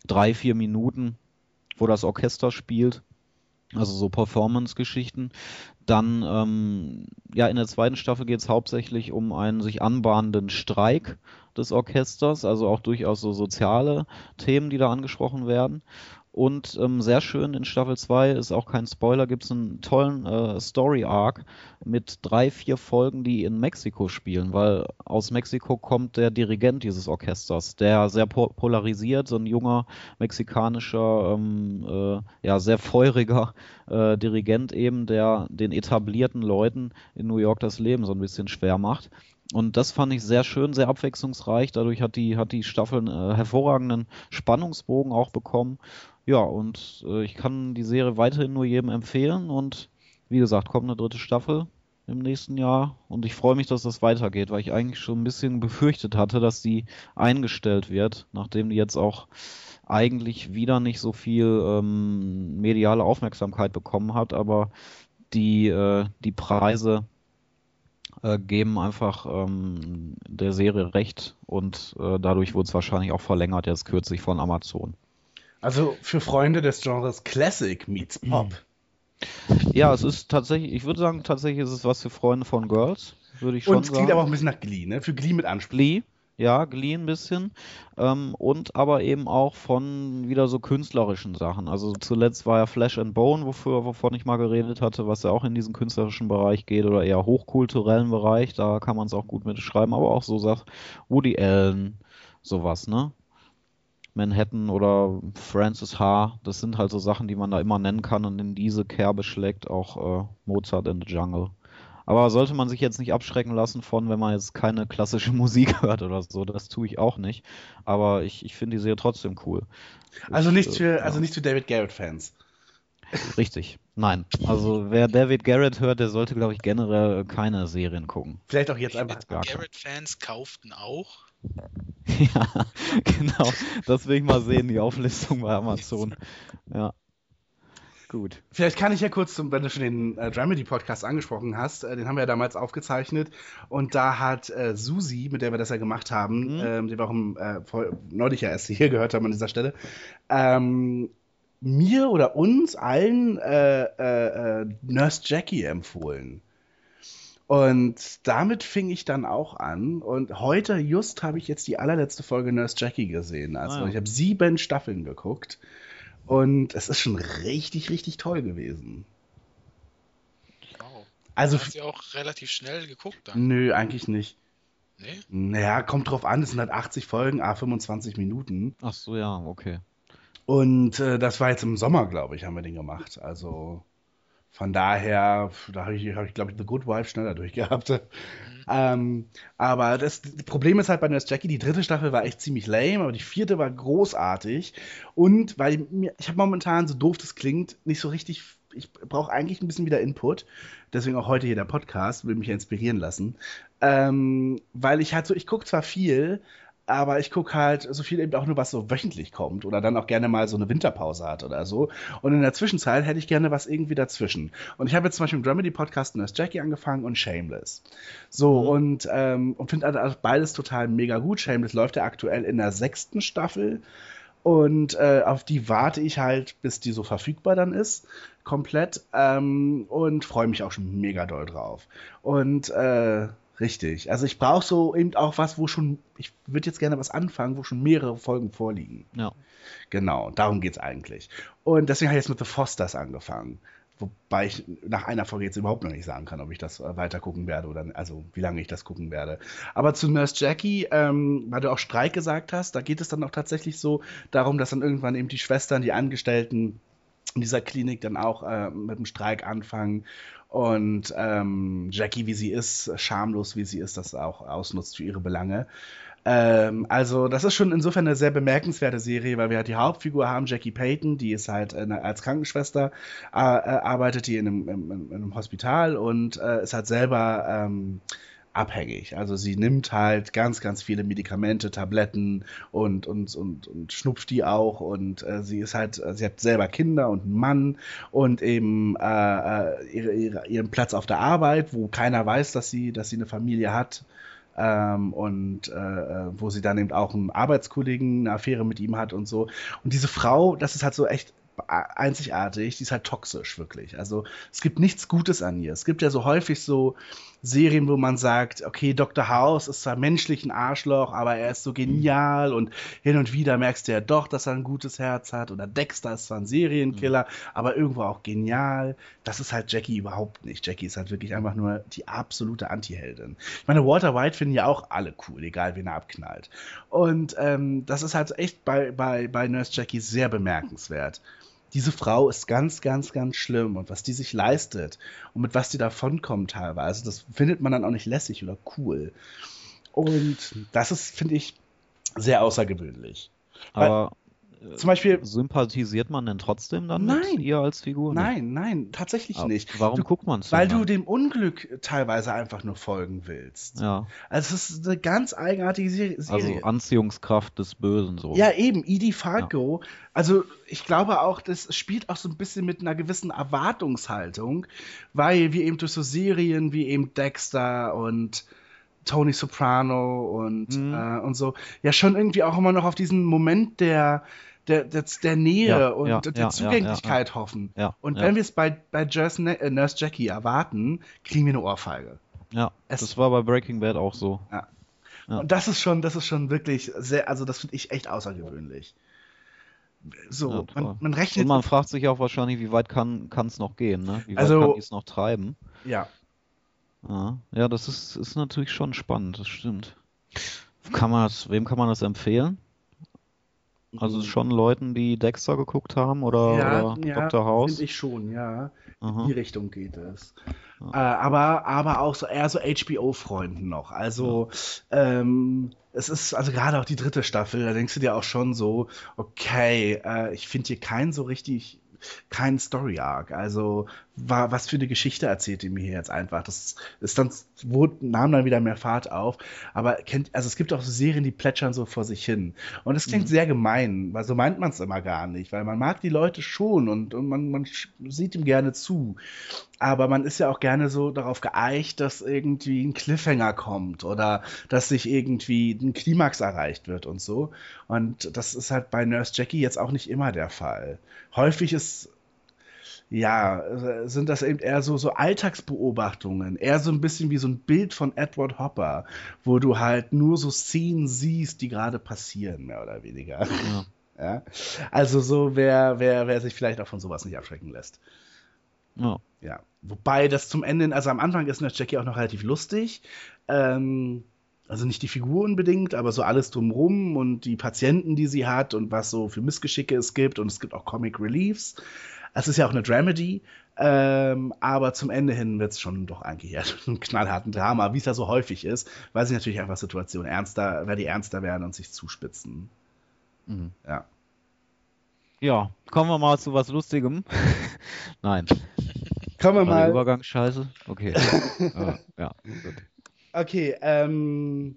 drei, vier Minuten, wo das Orchester spielt. Also so Performance-Geschichten. Dann, ähm, ja, in der zweiten Staffel geht es hauptsächlich um einen sich anbahnenden Streik des Orchesters, also auch durchaus so soziale Themen, die da angesprochen werden. Und ähm, sehr schön in Staffel 2 ist auch kein Spoiler, gibt es einen tollen äh, Story-Arc mit drei, vier Folgen, die in Mexiko spielen, weil aus Mexiko kommt der Dirigent dieses Orchesters, der sehr po polarisiert, so ein junger mexikanischer, ähm, äh, ja, sehr feuriger äh, Dirigent eben, der den etablierten Leuten in New York das Leben so ein bisschen schwer macht. Und das fand ich sehr schön, sehr abwechslungsreich. Dadurch hat die, hat die Staffel einen äh, hervorragenden Spannungsbogen auch bekommen. Ja, und äh, ich kann die Serie weiterhin nur jedem empfehlen. Und wie gesagt, kommt eine dritte Staffel im nächsten Jahr. Und ich freue mich, dass das weitergeht, weil ich eigentlich schon ein bisschen befürchtet hatte, dass die eingestellt wird, nachdem die jetzt auch eigentlich wieder nicht so viel ähm, mediale Aufmerksamkeit bekommen hat. Aber die, äh, die Preise äh, geben einfach ähm, der Serie recht und äh, dadurch wurde es wahrscheinlich auch verlängert, jetzt kürzlich von Amazon. Also für Freunde des Genres Classic meets Pop. Ja, es ist tatsächlich, ich würde sagen, tatsächlich ist es was für Freunde von Girls, würde ich schon Und es klingt sagen. aber auch ein bisschen nach Glee, ne? Für Glee mit Anspruch. Glee, ja, Glee ein bisschen. Ähm, und aber eben auch von wieder so künstlerischen Sachen. Also zuletzt war ja Flesh and Bone, wofür, wovon ich mal geredet hatte, was ja auch in diesen künstlerischen Bereich geht oder eher hochkulturellen Bereich. Da kann man es auch gut mitschreiben, aber auch so Sachen, Woody Allen, sowas, ne? Manhattan oder Francis H. Das sind halt so Sachen, die man da immer nennen kann und in diese Kerbe schlägt auch äh, Mozart in the Jungle. Aber sollte man sich jetzt nicht abschrecken lassen von, wenn man jetzt keine klassische Musik hört oder so. Das tue ich auch nicht. Aber ich, ich finde die Serie trotzdem cool. Also Ich, nicht äh, für, ja. also nicht für David Garrett-Fans. Richtig. Nein. Also wer David Garrett hört, der sollte, glaube ich, generell keine Serien gucken. Vielleicht auch jetzt einfach. David Garrett-Fans kauften auch. Ja, genau. Das will ich mal sehen, die Auflistung bei Amazon. Ja. Gut. Vielleicht kann ich ja kurz, wenn du schon den äh, Dramedy-Podcast angesprochen hast, äh, den haben wir ja damals aufgezeichnet und da hat äh, Susi, mit der wir das ja gemacht haben, Mhm. ähm, die wir auch im, äh, vor, neulich ja erst hier gehört haben an dieser Stelle, ähm, mir oder uns allen äh, äh, äh, Nurse Jackie empfohlen. Und damit fing ich dann auch an. Und heute, just, habe ich jetzt die allerletzte Folge Nurse Jackie gesehen. Also Ah, ja. ich habe sieben Staffeln geguckt. Und es ist schon richtig, richtig toll gewesen. Wow. Also, Du hast ja auch relativ schnell geguckt dann. nö, eigentlich nicht. Nee? Naja, kommt drauf an, es sind halt 80 Folgen, a 25 Minuten. Ach so, ja, okay. Und äh, das war jetzt im Sommer, glaube ich, haben wir den gemacht. Also von daher, da habe ich, hab ich glaube ich, The Good Wife schneller durchgehabt. Ähm, aber das, Problem ist halt bei Nurse Jackie, die dritte Staffel war echt ziemlich lame, aber die vierte war großartig. Und weil mir, ich habe momentan, so doof das klingt, nicht so richtig, ich brauche eigentlich ein bisschen wieder Input. Deswegen auch heute hier der Podcast, will mich ja inspirieren lassen. Ähm, weil ich halt so, ich gucke zwar viel, aber ich gucke halt so viel eben auch nur, was so wöchentlich kommt oder dann auch gerne mal so eine Winterpause hat oder so. Und in der Zwischenzeit hätte ich gerne was irgendwie dazwischen. Und ich habe jetzt zum Beispiel im Dramedy-Podcast Nurse Jackie angefangen und Shameless. So, Mhm. und, ähm, und finde also beides total mega gut. Shameless läuft ja aktuell in der sechsten Staffel. Und äh, auf die warte ich halt, bis die so verfügbar dann ist, komplett. Ähm, und freue mich auch schon mega doll drauf. Und äh, richtig. Also ich brauche so eben auch was, wo schon, ich würde jetzt gerne was anfangen, wo schon mehrere Folgen vorliegen. Ja. Genau, darum geht's eigentlich. Und deswegen habe ich jetzt mit The Fosters angefangen. Wobei ich nach einer Folge jetzt überhaupt noch nicht sagen kann, ob ich das äh, weiter gucken werde oder also wie lange ich das gucken werde. Aber zu Nurse Jackie, ähm, weil du auch Streik gesagt hast, da geht es dann auch tatsächlich so darum, dass dann irgendwann eben die Schwestern, die Angestellten in dieser Klinik dann auch äh, mit dem Streik anfangen und ähm, Jackie, wie sie ist, schamlos wie sie ist, das auch ausnutzt für ihre Belange. Ähm, also, das ist schon insofern eine sehr bemerkenswerte Serie, weil wir halt die Hauptfigur haben, Jackie Payton, die ist halt äh, als Krankenschwester, äh, arbeitet die in einem, in, in einem Hospital und äh, ist halt selber ähm, abhängig. Also sie nimmt halt ganz, ganz viele Medikamente, Tabletten und, und, und, und schnupft die auch und äh, sie ist halt, sie hat selber Kinder und einen Mann und eben äh, äh, ihre, ihre, ihren Platz auf der Arbeit, wo keiner weiß, dass sie, dass sie eine Familie hat. Ähm, und äh, wo sie dann eben auch einen Arbeitskollegen eine Affäre mit ihm hat und so. Und diese Frau, das ist halt so echt einzigartig, die ist halt toxisch, wirklich. Also es gibt nichts Gutes an ihr. Es gibt ja so häufig so Serien, wo man sagt, okay, Dr. House ist zwar menschlich ein Arschloch, aber er ist so genial und hin und wieder merkst du ja doch, dass er ein gutes Herz hat. Oder Dexter ist zwar ein Serienkiller, aber irgendwo auch genial. Das ist halt Jackie überhaupt nicht. Jackie ist halt wirklich einfach nur die absolute Anti-Heldin. Ich meine, Walter White finden ja auch alle cool, egal wen er abknallt. Und ähm, das ist halt echt bei, bei, bei Nurse Jackie sehr bemerkenswert diese Frau ist ganz, ganz, ganz schlimm und was die sich leistet und mit was die davonkommt teilweise, das findet man dann auch nicht lässig oder cool. Und das ist, finde ich, sehr außergewöhnlich. Aber Zum Beispiel, sympathisiert man denn trotzdem dann Nein. mit ihr als Figur? Nein, nein, tatsächlich Aber nicht. Warum Du- guckt man es Weil du dem Unglück teilweise einfach nur folgen willst. Ja, Also es ist eine ganz eigenartige Se- also Serie. Anziehungskraft des Bösen so. Ja, eben, Edie Falco. Also, ich glaube auch, das spielt auch so ein bisschen mit einer gewissen Erwartungshaltung, weil wir eben durch so Serien wie eben Dexter und Tony Soprano und, Mhm. äh, und so, ja schon irgendwie auch immer noch auf diesen Moment der, der, der, der Nähe Ja, und ja, der ja, Zugänglichkeit hoffen. Und wenn wir es bei, bei Nurse, äh, Nurse Jackie erwarten, kriegen wir eine Ohrfeige. Ja, Es- das war bei Breaking Bad auch so. Und das ist schon, das ist schon wirklich sehr, also das finde ich echt außergewöhnlich. So, man, man rechnet. Und man fragt sich auch wahrscheinlich, wie weit kann es noch gehen, ne? Wie weit Also- kann es noch treiben? ja. Ja, ja das ist, ist natürlich schon spannend, das stimmt. Kann man das, wem kann man das empfehlen? Also schon Leuten, die Dexter geguckt haben oder, ja, oder ja, Dr. House? Finde ich schon, ja. Aha. In die Richtung geht es. Äh, aber, aber auch so eher so HBO-Freunden noch. Also, ähm, es ist, also gerade auch die dritte Staffel, da denkst du dir auch schon so, okay, äh, ich finde hier keinen so richtig kein Story Arc. Also war, was für eine Geschichte erzählt ihr mir hier jetzt einfach? Das ist dann, wurde, nahm dann wieder mehr Fahrt auf. Aber kennt, also es gibt auch so Serien, die plätschern so vor sich hin. Und es klingt mhm. sehr gemein, weil so meint man es immer gar nicht, weil man mag die Leute schon und, und man, man sieht ihm gerne zu. Aber man ist ja auch gerne so darauf geeicht, dass irgendwie ein Cliffhanger kommt oder dass sich irgendwie ein Klimax erreicht wird und so. Und das ist halt bei Nurse Jackie jetzt auch nicht immer der Fall. Häufig ist ja, sind das eben eher so, so Alltagsbeobachtungen, eher so ein bisschen wie so ein Bild von Edward Hopper, wo du halt nur so Szenen siehst, die gerade passieren, mehr oder weniger. Ja. ja? Also so, wer, wer, wer sich vielleicht auch von sowas nicht abschrecken lässt. Ja. ja. Wobei das zum Ende, also am Anfang ist Nurse Jackie auch noch relativ lustig. Ähm, also nicht die Figur unbedingt, aber so alles drumrum und die Patienten, die sie hat und was so für Missgeschicke es gibt und es gibt auch Comic Reliefs. Es ist ja auch eine Dramedy, ähm, aber zum Ende hin wird es schon doch eigentlich eher ein knallharten Drama, wie es ja so häufig ist, weil sich natürlich einfach Situationen ernster, weil die ernster werden und sich zuspitzen. Mhm. Ja. Ja, kommen wir mal zu was Lustigem. Nein. Kommen wir mal. Übergang scheiße. Okay. uh, ja, gut. Okay, ähm,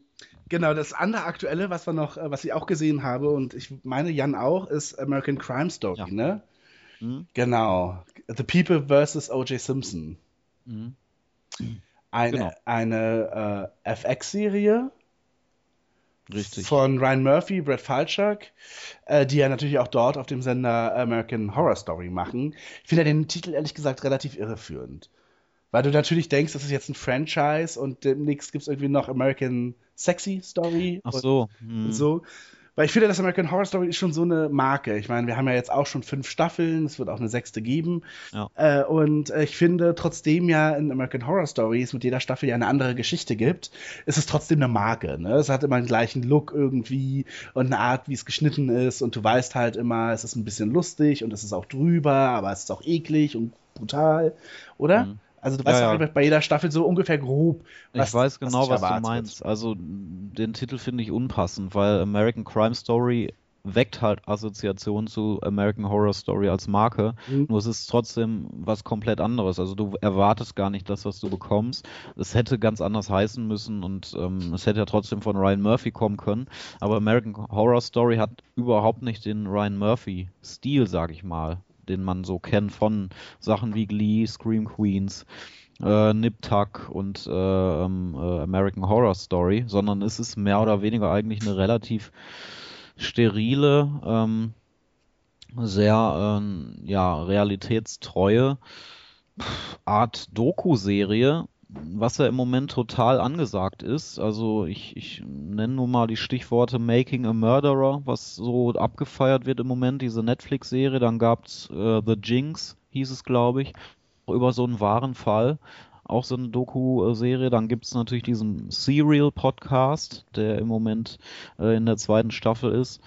genau, das andere aktuelle, was wir noch, äh, was ich auch gesehen habe und ich meine Jan auch, ist American Crime Story, ja. ne? Mhm. Genau. The People vs. O.J. Simpson. Mhm. Eine, genau. eine äh, FX-Serie. Richtig. Von Ryan Murphy, Brad Falchuk, äh, die ja natürlich auch dort auf dem Sender American Horror Story machen. Ich finde den Titel ehrlich gesagt relativ irreführend. Weil du natürlich denkst, das ist jetzt ein Franchise und demnächst gibt es irgendwie noch American Sexy Story. Ach so. Hm. Und so. Weil ich finde, das American Horror Story ist schon so eine Marke. Ich meine, wir haben ja jetzt auch schon fünf Staffeln, es wird auch eine sechste geben. Ja. Äh, und äh, ich finde, trotzdem ja in American Horror Stories mit jeder Staffel ja eine andere Geschichte gibt, ist es trotzdem eine Marke. Ne? Es hat immer einen gleichen Look irgendwie und eine Art, wie es geschnitten ist. Und du weißt halt immer, es ist ein bisschen lustig und es ist auch drüber, aber es ist auch eklig und brutal, oder? Mhm. Also du weißt ja, ja. bei jeder Staffel so ungefähr grob. Was, ich weiß genau, was, was du meinst. Also den Titel finde ich unpassend, weil American Crime Story weckt halt Assoziationen zu American Horror Story als Marke. Mhm. Nur es ist trotzdem was komplett anderes. Also du erwartest gar nicht das, was du bekommst. Es hätte ganz anders heißen müssen und ähm, es hätte ja trotzdem von Ryan Murphy kommen können. Aber American Horror Story hat überhaupt nicht den Ryan Murphy-Stil, sag ich mal den man so kennt von Sachen wie Glee, Scream Queens, äh, Nip Tuck und äh, ähm, äh, American Horror Story, sondern es ist mehr oder weniger eigentlich eine relativ sterile, ähm, sehr ähm, ja, realitätstreue Art Doku-Serie, was ja im Moment total angesagt ist. Also ich, ich nenne nur mal die Stichworte Making a Murderer, was so abgefeiert wird im Moment, diese Netflix-Serie. Dann gab's äh, The Jinx, hieß es, glaube ich, über so einen wahren Fall. Auch so eine Doku-Serie. Dann gibt es natürlich diesen Serial-Podcast, der im Moment äh, in der zweiten Staffel ist,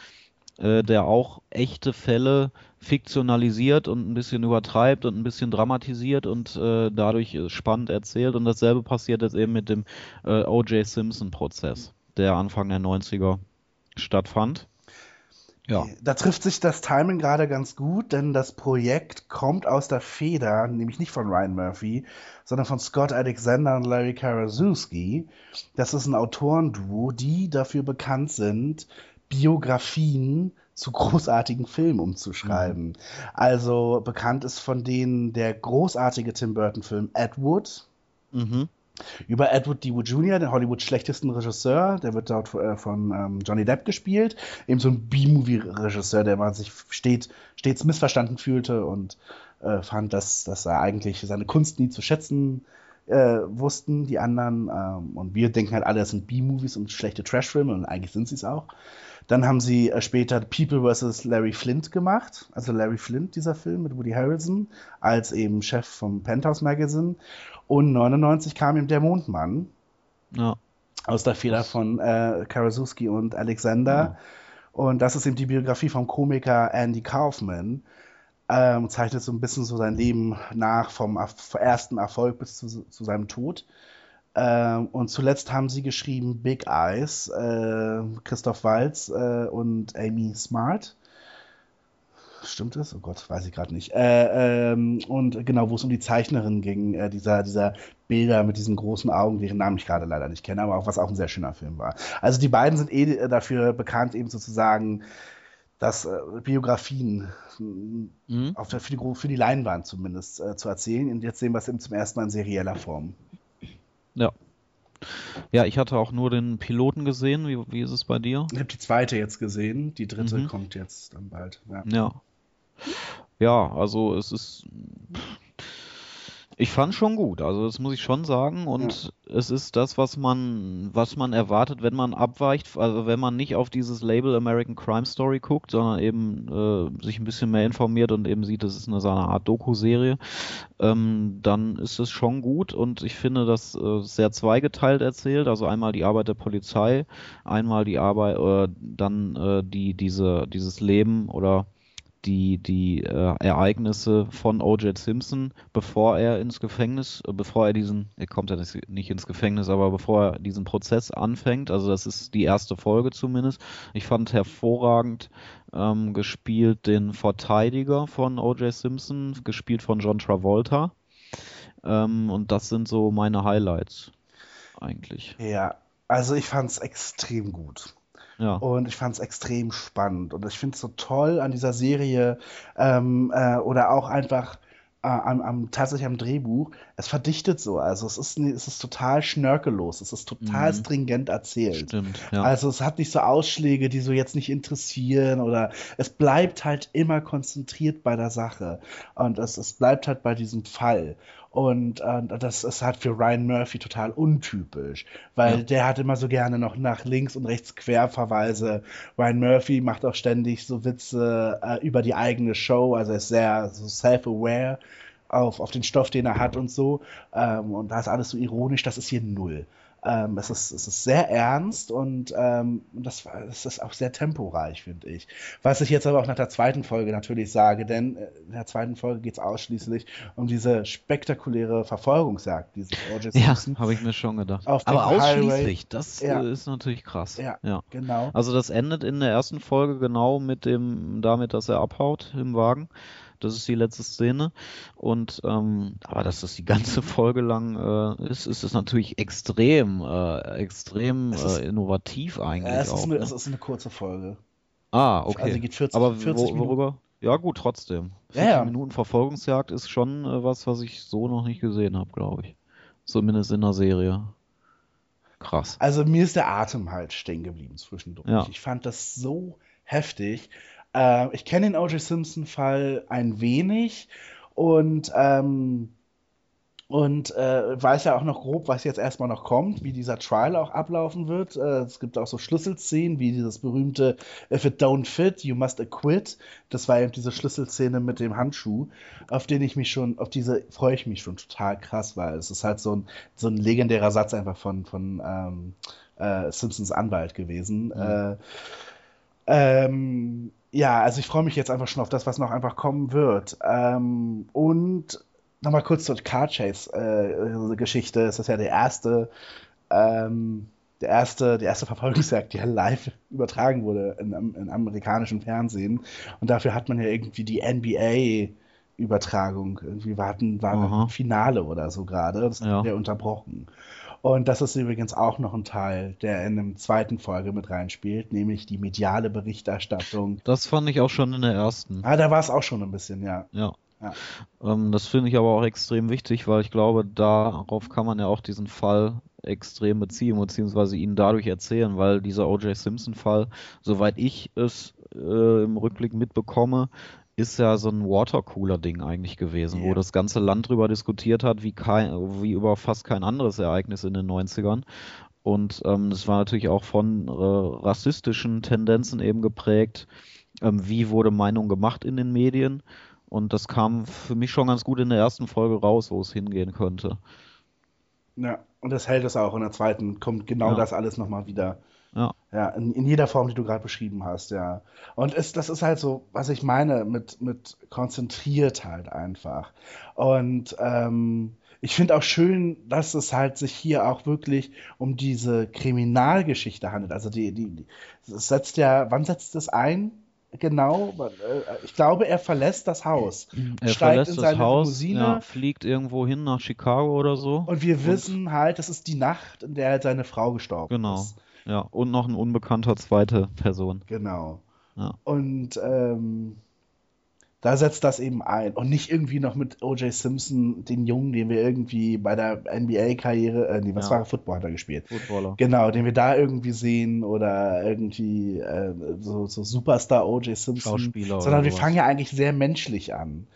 äh, der auch echte Fälle fiktionalisiert und ein bisschen übertreibt und ein bisschen dramatisiert und äh, dadurch spannend erzählt. Und dasselbe passiert jetzt eben mit dem äh, O.J. Simpson-Prozess, der Anfang der 90er stattfand. Ja. Da trifft sich das Timing gerade ganz gut, denn das Projekt kommt aus der Feder, nämlich nicht von Ryan Murphy, sondern von Scott Alexander und Larry Karaszewski. Das ist ein Autorenduo, die dafür bekannt sind, Biografien zu großartigen Filmen umzuschreiben. Mhm. Also bekannt ist von denen der großartige Tim Burton-Film Ed Wood. Mhm. Über Edward D. Wood Jr., den Hollywoods schlechtesten Regisseur, der wird dort äh, von ähm, Johnny Depp gespielt. Eben so ein B-Movie-Regisseur, der man sich stets, stets missverstanden fühlte und äh, fand, dass, dass er eigentlich seine Kunst nie zu schätzen äh, wussten, die anderen. Ähm, und wir denken halt alle, das sind B-Movies und schlechte Trash-Filme und eigentlich sind sie es auch. Dann haben sie äh, später People vs. Larry Flint gemacht, also Larry Flint, dieser Film mit Woody Harrelson, als eben Chef vom Penthouse Magazine. Und 99 kam ihm Der Mondmann. Ja. Aus der Feder von äh, Karaszewski und Alexander. Ja. Und das ist eben die Biografie vom Komiker Andy Kaufman. Ähm, zeichnet so ein bisschen so sein Leben nach, vom ersten Erfolg bis zu, zu seinem Tod. Ähm, und zuletzt haben sie geschrieben Big Eyes, äh, Christoph Walz äh, und Amy Smart. Stimmt das? Oh Gott, weiß ich gerade nicht. Äh, ähm, und genau, wo es um die Zeichnerin ging, äh, dieser, dieser Bilder mit diesen großen Augen, deren Namen ich gerade leider nicht kenne, aber auch was auch ein sehr schöner Film war. Also die beiden sind eh dafür bekannt, eben sozusagen dass äh, Biografien mhm. auf der, für, die, für die Leinwand zumindest äh, zu erzählen. Und jetzt sehen wir es eben zum ersten Mal in serieller Form. Ja. Ja, ich hatte auch nur den Piloten gesehen. Wie, wie ist es bei dir? Ich habe die zweite jetzt gesehen. Die dritte mhm. kommt jetzt dann bald. Ja. ja. Ja, also es ist. Ich fand schon gut, also das muss ich schon sagen. Und ja. es ist das, was man, was man erwartet, wenn man abweicht, also wenn man nicht auf dieses Label American Crime Story guckt, sondern eben äh, sich ein bisschen mehr informiert und eben sieht, das ist eine, so eine Art Doku-Serie, ähm, dann ist es schon gut und ich finde das äh, sehr zweigeteilt erzählt. Also einmal die Arbeit der Polizei, einmal die Arbeit, äh, dann die, diese, dieses Leben oder die, die äh, Ereignisse von O.J. Simpson, bevor er ins Gefängnis, äh, bevor er diesen, er kommt ja nicht ins Gefängnis, aber bevor er diesen Prozess anfängt, also das ist die erste Folge zumindest. Ich fand hervorragend ähm, gespielt den Verteidiger von O.J. Simpson, gespielt von John Travolta. Ähm, und das sind so meine Highlights eigentlich. Ja, also ich fand es extrem gut. Ja. Und ich fand es extrem spannend. Und ich finde es so toll an dieser Serie ähm, äh, oder auch einfach äh, am, am, tatsächlich am Drehbuch. Es verdichtet so. Also es ist, es ist total schnörkellos. Es ist total mhm. stringent erzählt. Stimmt, ja. Also es hat nicht so Ausschläge, die so jetzt nicht interessieren oder es bleibt halt immer konzentriert bei der Sache. Und es, es bleibt halt bei diesem Fall. Und äh, das ist halt für Ryan Murphy total untypisch, weil ja. der hat immer so gerne noch nach links und rechts Querverweise. Ryan Murphy macht auch ständig so Witze äh, über die eigene Show, also er ist sehr so self-aware auf, auf den Stoff, den er hat und so. Ähm, und da ist alles so ironisch, das ist hier null. Ähm, es, ist, es ist sehr ernst und ähm, das, das ist auch sehr temporeich, finde ich. Was ich jetzt aber auch nach der zweiten Folge natürlich sage, denn äh, in der zweiten Folge geht es ausschließlich um diese spektakuläre Verfolgungsjagd dieses O.J. Simpson. Ja, habe ich mir schon gedacht. aber ausschließlich, Highway. das ja. ist natürlich krass. Ja, ja, genau. Also das endet in der ersten Folge genau mit dem, damit, dass er abhaut im Wagen. Das ist die letzte Szene. Und ähm, aber dass das die ganze Folge lang äh, ist, ist es natürlich extrem, äh, extrem ist, äh, innovativ eigentlich. es, auch, ist eine, ne? es ist eine kurze Folge. Ah, okay. Also geht 40, aber 40 wo, worüber? Ja, gut, trotzdem. 40 ja, ja. Minuten Verfolgungsjagd ist schon äh, was, was ich so noch nicht gesehen habe, glaube ich. Zumindest in der Serie. Krass. Also mir ist der Atem halt stehen geblieben zwischendurch. Ja. Ich fand das so heftig. Äh, ich kenne den O.J. Simpson-Fall ein wenig und ähm, und äh, weiß ja auch noch grob, was jetzt erstmal noch kommt, wie dieser Trial auch ablaufen wird. Äh, es gibt auch so Schlüsselszenen, wie dieses berühmte If it don't fit, you must acquit. Das war eben diese Schlüsselszene mit dem Handschuh, auf den ich mich schon, auf diese freue ich mich schon total krass, weil es ist halt so ein, so ein legendärer Satz einfach von, von ähm, äh, Simpsons Anwalt gewesen. Mhm. Äh, ähm, ja, also ich freue mich jetzt einfach schon auf das, was noch einfach kommen wird. Ähm, und nochmal kurz zur Car Chase äh, Geschichte. Es ist ja der erste, ähm, der erste, die erste Verfolgungsjagd, die ja live übertragen wurde in, in amerikanischen Fernsehen. Und dafür hat man ja irgendwie die NBA Übertragung. Irgendwie warten, war ein Finale oder so gerade. Das ja. hat ja unterbrochen. Und das ist übrigens auch noch ein Teil, der in der zweiten Folge mit reinspielt, nämlich die mediale Berichterstattung. Das fand ich auch schon in der ersten. Ah, da war es auch schon ein bisschen, ja. Ja. ja. Ähm, das finde ich aber auch extrem wichtig, weil ich glaube, darauf kann man ja auch diesen Fall extrem beziehen, beziehungsweise ihn dadurch erzählen, weil dieser O.J. Simpson-Fall, soweit ich es äh, im Rückblick mitbekomme, ist ja so ein Watercooler-Ding eigentlich gewesen, yeah. wo das ganze Land drüber diskutiert hat, wie, kein, wie über fast kein anderes Ereignis in den 90ern. Und ähm, das war natürlich auch von äh, rassistischen Tendenzen eben geprägt. Ähm, wie wurde Meinung gemacht in den Medien? Und das kam für mich schon ganz gut in der ersten Folge raus, wo es hingehen könnte. Ja, und das hält es auch in der zweiten, kommt genau ja. das alles nochmal wieder Ja. Ja, in, in jeder Form, die du gerade beschrieben hast, ja. Und es, das ist halt so, was ich meine, mit, mit konzentriert halt einfach. Und ähm, ich finde auch schön, dass es halt sich hier auch wirklich um diese Kriminalgeschichte handelt. Also die, die, die es setzt ja, wann setzt es ein? Genau, äh, ich glaube, er verlässt das Haus, Er steigt verlässt in seine Haus, Limousine ja, fliegt irgendwo hin nach Chicago oder so. und wir wissen halt, das ist die Nacht, in der halt seine Frau gestorben Genau. ist. Ja, und noch ein unbekannter zweite Person. Genau. Ja. Und ähm, da setzt das eben ein. Und nicht irgendwie noch mit O.J. Simpson, den Jungen, den wir irgendwie bei der NBA-Karriere, äh, nee, was Ja. war er? Football hat er gespielt. Footballer. Genau, den wir da irgendwie sehen oder irgendwie äh, so, so Superstar O.J. Simpson. Schauspieler Sondern wir fangen ja eigentlich sehr menschlich an.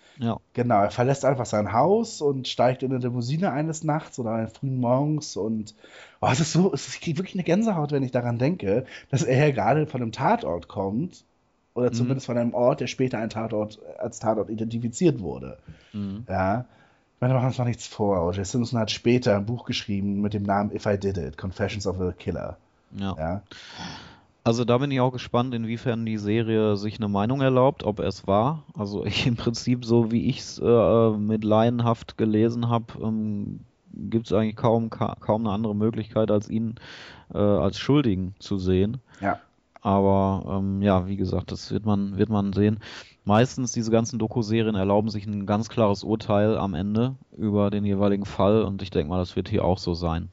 Genau, er verlässt einfach sein Haus und steigt in eine Limousine eines Nachts oder eines frühen Morgens und oh, es ist so, es ist, wirklich eine Gänsehaut, wenn ich daran denke, dass er ja gerade von einem Tatort kommt oder Mhm. zumindest von einem Ort, der später ein Tatort, als Tatort identifiziert wurde. Mhm. Ja. Ich meine, wir machen uns noch nichts vor. O.J. Simpson hat später ein Buch geschrieben mit dem Namen If I Did It, Confessions of a Killer. Ja. Ja. Also da bin ich auch gespannt, inwiefern die Serie sich eine Meinung erlaubt, ob es war. Also ich im Prinzip, so wie ich es äh, mit Laienhaft gelesen habe, ähm, gibt es eigentlich kaum, ka kaum eine andere Möglichkeit, als ihn äh, als Schuldigen zu sehen. Ja. Aber ähm, ja, wie gesagt, das wird man, wird man sehen. Meistens diese ganzen Doku-Serien erlauben sich ein ganz klares Urteil am Ende über den jeweiligen Fall und ich denke mal, das wird hier auch so sein.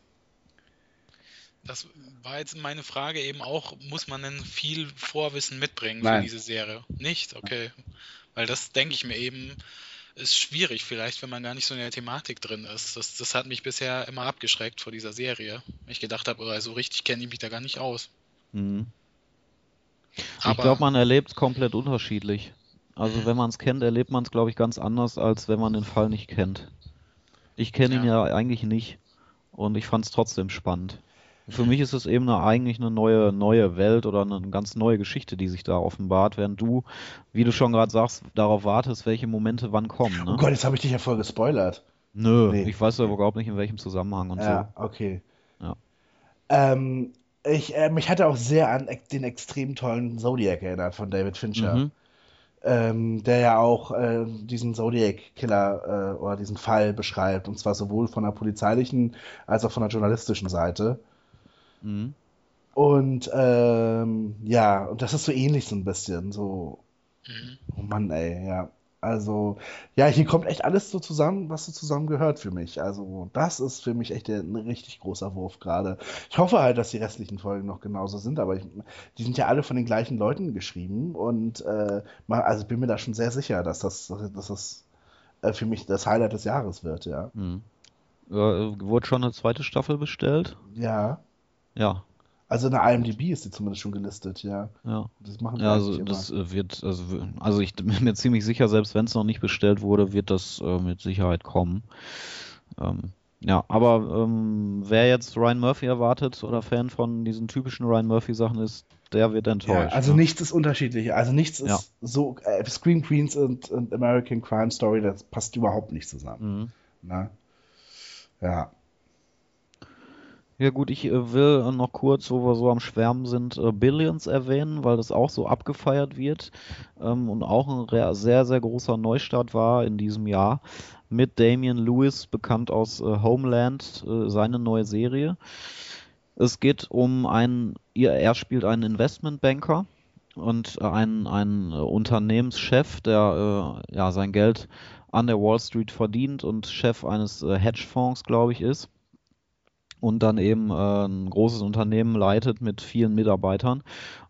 Das war jetzt meine Frage eben auch, muss man denn viel Vorwissen mitbringen Nein. für diese Serie? Nicht? Okay. Weil das denke ich mir eben, ist schwierig vielleicht, wenn man gar nicht so in der Thematik drin ist. Das, das hat mich bisher immer abgeschreckt vor dieser Serie. Ich gedacht habe, oh, so richtig kenne ich mich da gar nicht aus. Mhm. Ich glaube, man erlebt es komplett unterschiedlich. Also Mhm. wenn man es kennt, erlebt man es, glaube ich, ganz anders, als wenn man den Fall nicht kennt. Ich kenne ihn Ja. ja eigentlich nicht und ich fand es trotzdem spannend. Für mich ist es eben eine, eigentlich eine neue, neue Welt oder eine ganz neue Geschichte, die sich da offenbart, während du, wie du schon gerade sagst, darauf wartest, welche Momente wann kommen. Oh Ne? Gott, jetzt habe ich dich ja voll gespoilert. Nö, Nee. ich weiß ja überhaupt nicht, in welchem Zusammenhang und Ja, okay. Ja. Ähm, ich, äh, mich hatte auch sehr an den extrem tollen Zodiac erinnert von David so. Fincher, Mhm. ähm, der ja auch äh, diesen Zodiac-Killer äh, oder diesen Fall beschreibt, und zwar sowohl von der polizeilichen als auch von der journalistischen Seite. Mhm. Und ähm, ja, und das ist so ähnlich so ein bisschen, so, Mhm. oh Mann, ey, ja. Also, ja, hier kommt echt alles so zusammen, was so zusammen gehört für mich. Also, das ist für mich echt ein richtig großer Wurf gerade. Ich hoffe halt, dass die restlichen Folgen noch genauso sind, aber ich, die sind ja alle von den gleichen Leuten geschrieben und äh, mal- also bin mir da schon sehr sicher, dass das, dass das äh, für mich das Highlight des Jahres wird, ja. Mhm. Äh, wurde schon eine zweite Staffel bestellt? Ja. Ja, Also in der IMDb ist die zumindest schon gelistet, ja. ja. Das machen Ja, also das äh, wird, also, also ich bin mir ziemlich sicher, selbst wenn es noch nicht bestellt wurde, wird das äh, mit Sicherheit kommen. Ähm, ja, aber ähm, wer jetzt Ryan Murphy erwartet oder Fan von diesen typischen Ryan Murphy Sachen ist, der wird Ja, enttäuscht. also ne? nichts ist unterschiedlich. Also nichts ist Ja. so. Äh, Scream Queens und, und American Crime Story, das passt überhaupt nicht zusammen. Mhm. Ne? Ja. Ja gut, ich äh, will noch kurz, wo wir so am Schwärmen sind, äh, Billions erwähnen, weil das auch so abgefeiert wird ähm, und auch ein sehr, sehr großer Neustart war in diesem Jahr mit Damian Lewis, bekannt aus äh, Homeland, äh, seine neue Serie. Es geht um einen, er spielt einen Investmentbanker und einen, einen Unternehmenschef, der ja sein Geld an der Wall Street verdient und Chef eines Hedgefonds, glaube ich, ist und dann eben äh, ein großes Unternehmen leitet mit vielen Mitarbeitern.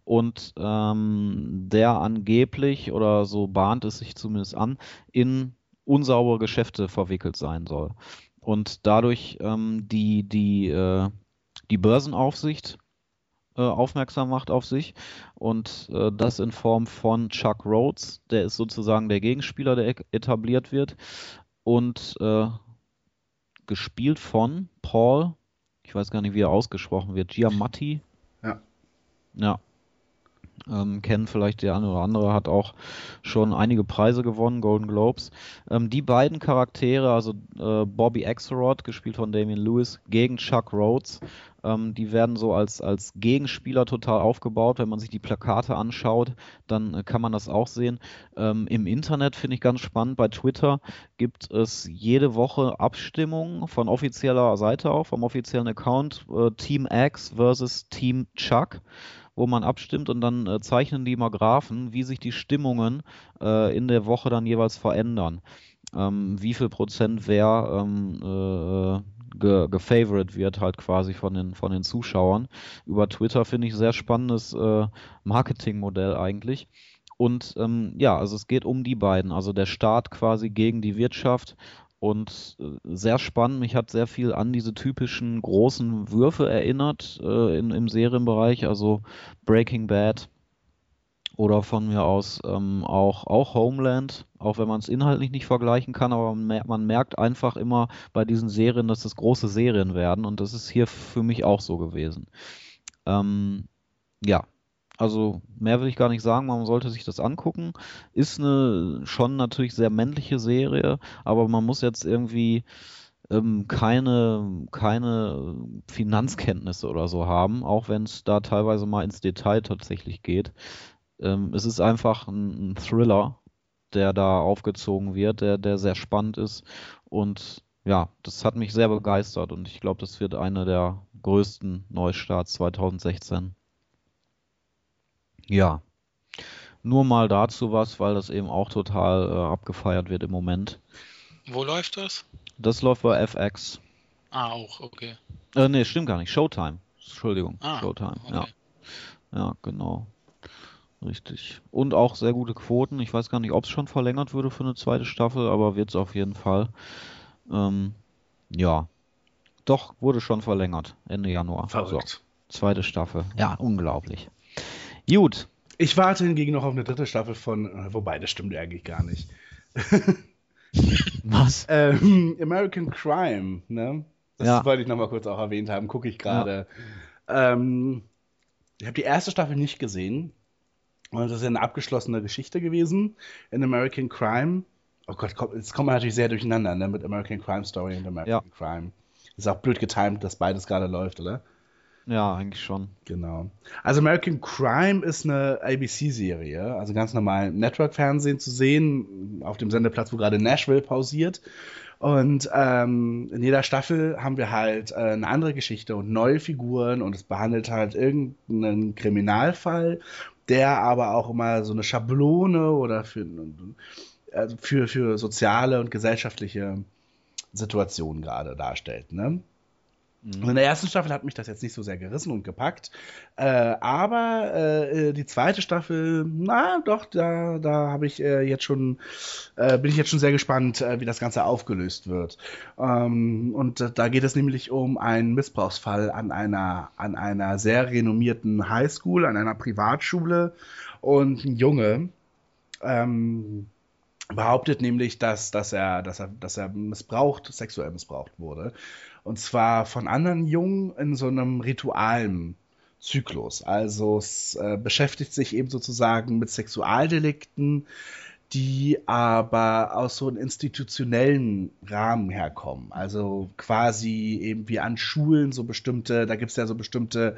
Und ähm, der angeblich oder so bahnt es sich zumindest an, in unsaubere Geschäfte verwickelt sein soll. Und dadurch ähm, die, die, äh, die Börsenaufsicht äh, aufmerksam macht auf sich. Und äh, das in Form von Chuck Rhodes, der ist sozusagen der Gegenspieler, der etabliert wird. Und äh, gespielt von Paul, ich weiß gar nicht, wie er ausgesprochen wird, Giamatti. Ja. Ja. Ähm, kennen vielleicht der eine oder andere, hat auch schon einige Preise gewonnen, Golden Globes. Ähm, die beiden Charaktere, also äh, Bobby Axelrod, gespielt von Damian Lewis, gegen Chuck Rhodes, ähm, die werden so als, als Gegenspieler total aufgebaut. Wenn man sich die Plakate anschaut, dann äh, kann man das auch sehen. Ähm, Im Internet finde ich ganz spannend, bei Twitter gibt es jede Woche Abstimmungen von offizieller Seite auch, vom offiziellen Account, äh, Team X versus Team Chuck wo man abstimmt und dann äh, zeichnen die mal Graphen, wie sich die Stimmungen äh, in der Woche dann jeweils verändern. Ähm, wie viel Prozent wer ähm, äh, ge gefavored wird halt quasi von den, von den Zuschauern. Über Twitter finde ich sehr spannendes äh, Marketingmodell eigentlich. Und ähm, ja, also es geht um die beiden, also der Staat quasi gegen die Wirtschaft und äh, sehr spannend. Mich hat sehr viel an diese typischen großen Würfe erinnert äh, in, im Serienbereich, also Breaking Bad oder von mir aus ähm, auch, auch Homeland, auch wenn man es inhaltlich nicht vergleichen kann, aber man, mer man, merkt einfach immer bei diesen Serien, dass das große Serien werden und das ist hier für mich auch so gewesen. Ähm, ja, also mehr will ich gar nicht sagen, man sollte sich das angucken. Ist eine schon natürlich sehr männliche Serie, aber man muss jetzt irgendwie ähm, keine, keine Finanzkenntnisse oder so haben, auch wenn es da teilweise mal ins Detail tatsächlich geht. Ähm, es ist einfach ein, ein, Thriller, der da aufgezogen wird, der, der sehr spannend ist und ja, das hat mich sehr begeistert und ich glaube, das wird einer der größten Neustarts 2016. Ja. Nur mal dazu was, weil das eben auch total äh, abgefeiert wird im Moment. Wo läuft das? Das läuft bei FX. Ah, auch, okay. Äh, nee, stimmt gar nicht. Showtime. Entschuldigung. Ah, Showtime, okay. ja. Ja, genau. Richtig. Und auch sehr gute Quoten. Ich weiß gar nicht, ob es schon verlängert würde für eine zweite Staffel, aber wird es auf jeden Fall. Ähm, ja. Doch, wurde schon verlängert. Ende Januar. Verrückt. So, zweite Staffel. Ja, unglaublich. Gut. Ich warte hingegen noch auf eine dritte Staffel von, äh, wobei, das stimmt eigentlich gar nicht. Was? Ähm, American Crime, ne? Das Ja. wollte ich nochmal kurz auch erwähnt haben, gucke ich gerade. Ähm, ich habe die erste Staffel nicht gesehen. Und das ist ja eine abgeschlossene Geschichte gewesen in American Crime. Oh Gott, komm, jetzt kommt man natürlich sehr durcheinander ne, mit American Crime Story und American Crime. Ist auch blöd getimt, dass beides gerade läuft, oder? Ja, eigentlich schon. Genau. Also American Crime ist eine ABC-Serie, also ganz normal im Network-Fernsehen zu sehen, auf dem Sendeplatz, wo gerade Nashville pausiert. Und ähm, in jeder Staffel haben wir halt äh, eine andere Geschichte und neue Figuren und es behandelt halt irgendeinen Kriminalfall, der aber auch immer so eine Schablone oder für, äh, für, für soziale und gesellschaftliche Situationen gerade darstellt. Ne? Und in der ersten Staffel hat mich das jetzt nicht so sehr gerissen und gepackt. Äh, aber äh, die zweite Staffel, na doch, da, da habe ich äh, jetzt schon, äh, bin ich jetzt schon sehr gespannt, äh, wie das Ganze aufgelöst wird. Ähm, und äh, da geht es nämlich um einen Missbrauchsfall an einer, an einer sehr renommierten Highschool, an einer Privatschule. Und ein Junge, ähm, behauptet nämlich, dass, dass, er, dass, er, dass er missbraucht, sexuell missbraucht wurde. Und zwar von anderen Jungen in so einem ritualen Zyklus. Also es äh, beschäftigt sich eben sozusagen mit Sexualdelikten, die aber aus so einem institutionellen Rahmen herkommen. Also quasi eben wie an Schulen so bestimmte, da gibt es ja so bestimmte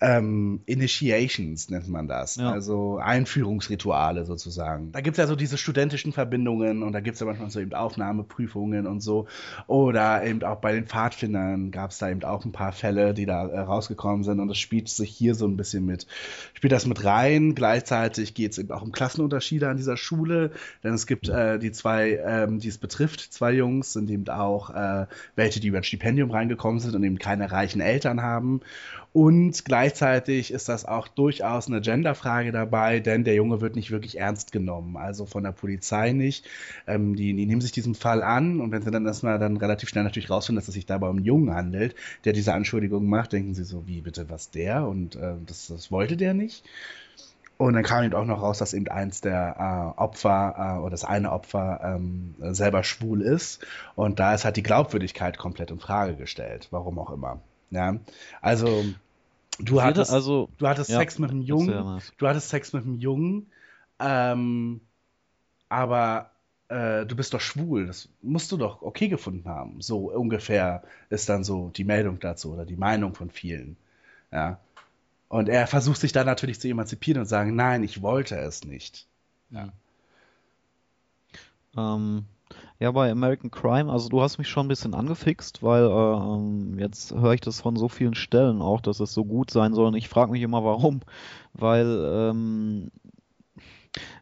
ähm, Initiations nennt man das. Ja. Also Einführungsrituale sozusagen. Da gibt es ja so diese studentischen Verbindungen und da gibt es ja manchmal so eben Aufnahmeprüfungen und so. Oder eben auch bei den Pfadfindern gab es da eben auch ein paar Fälle, die da äh, rausgekommen sind und das spielt sich hier so ein bisschen mit, spielt das mit rein. Gleichzeitig geht es eben auch um Klassenunterschiede an dieser Schule, denn es gibt äh, die zwei, ähm, die es betrifft, zwei Jungs, sind eben auch äh, welche, die über ein Stipendium reingekommen sind und eben keine reichen Eltern haben. Und gleichzeitig ist das auch durchaus eine Genderfrage dabei, denn der Junge wird nicht wirklich ernst genommen, also von der Polizei nicht. Ähm, die, die nehmen sich diesem Fall an und wenn sie dann erstmal dann relativ schnell natürlich rausfinden, dass es sich dabei um einen Jungen handelt, der diese Anschuldigung macht, denken sie so, wie bitte, was der? Und äh, das, das wollte der nicht. Und dann kam eben auch noch raus, dass eben eins der äh, Opfer äh, oder das eine Opfer ähm, selber schwul ist. Und da ist halt die Glaubwürdigkeit komplett in Frage gestellt, warum auch immer. Ja, also Du hattest, also, du hattest ja, Sex mit einem Jungen, du hattest Sex mit einem Jungen, ähm, aber äh, du bist doch schwul. Das musst du doch okay gefunden haben. So ungefähr ist dann so die Meldung dazu oder die Meinung von vielen. Ja. Und er versucht sich da natürlich zu emanzipieren und sagen, nein, ich wollte es nicht. Ja. Ähm, ja, bei American Crime, also du hast mich schon ein bisschen angefixt, weil äh, ähm, jetzt höre ich das von so vielen Stellen auch, dass es so gut sein soll. Und ich frage mich immer, warum. Weil, ähm,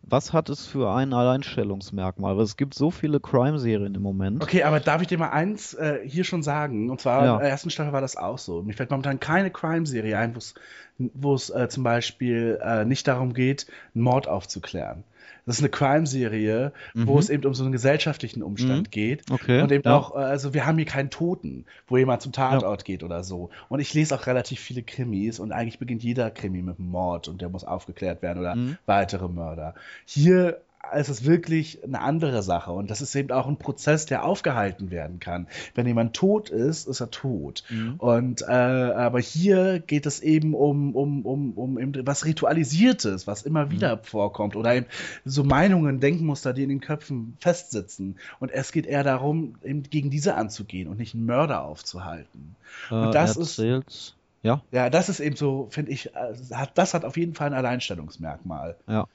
was hat es für ein Alleinstellungsmerkmal? Weil es gibt so viele Crime-Serien im Moment. Okay, aber darf ich dir mal eins äh, hier schon sagen? Und zwar Ja. in der ersten Staffel war das auch so. Mir fällt momentan keine Crime-Serie ein, wo es- wo äh, zum Beispiel äh, nicht darum geht, einen Mord aufzuklären. Das ist eine Crime-Serie, wo Mhm. es eben um so einen gesellschaftlichen Umstand Mhm. geht. Okay, Und eben ja. auch, äh, also wir haben hier keinen Toten, wo jemand zum Tatort geht oder so. Und ich lese auch relativ viele Krimis und eigentlich beginnt jeder Krimi mit einem Mord und der muss aufgeklärt werden oder Mhm. weitere Mörder. Hier ist es wirklich eine andere Sache und das ist eben auch ein Prozess, der aufgehalten werden kann. Wenn jemand tot ist, ist er tot. Mhm. Und äh, aber hier geht es eben um, um, um, um eben was Ritualisiertes, was immer wieder vorkommt oder eben so Meinungen, Denkmuster, die in den Köpfen festsitzen. Und es geht eher darum, eben gegen diese anzugehen und nicht einen Mörder aufzuhalten. Äh, das ist- erzählt, ja, Ja, das ist eben so, finde ich, äh, hat, das hat auf jeden Fall ein Alleinstellungsmerkmal. ja.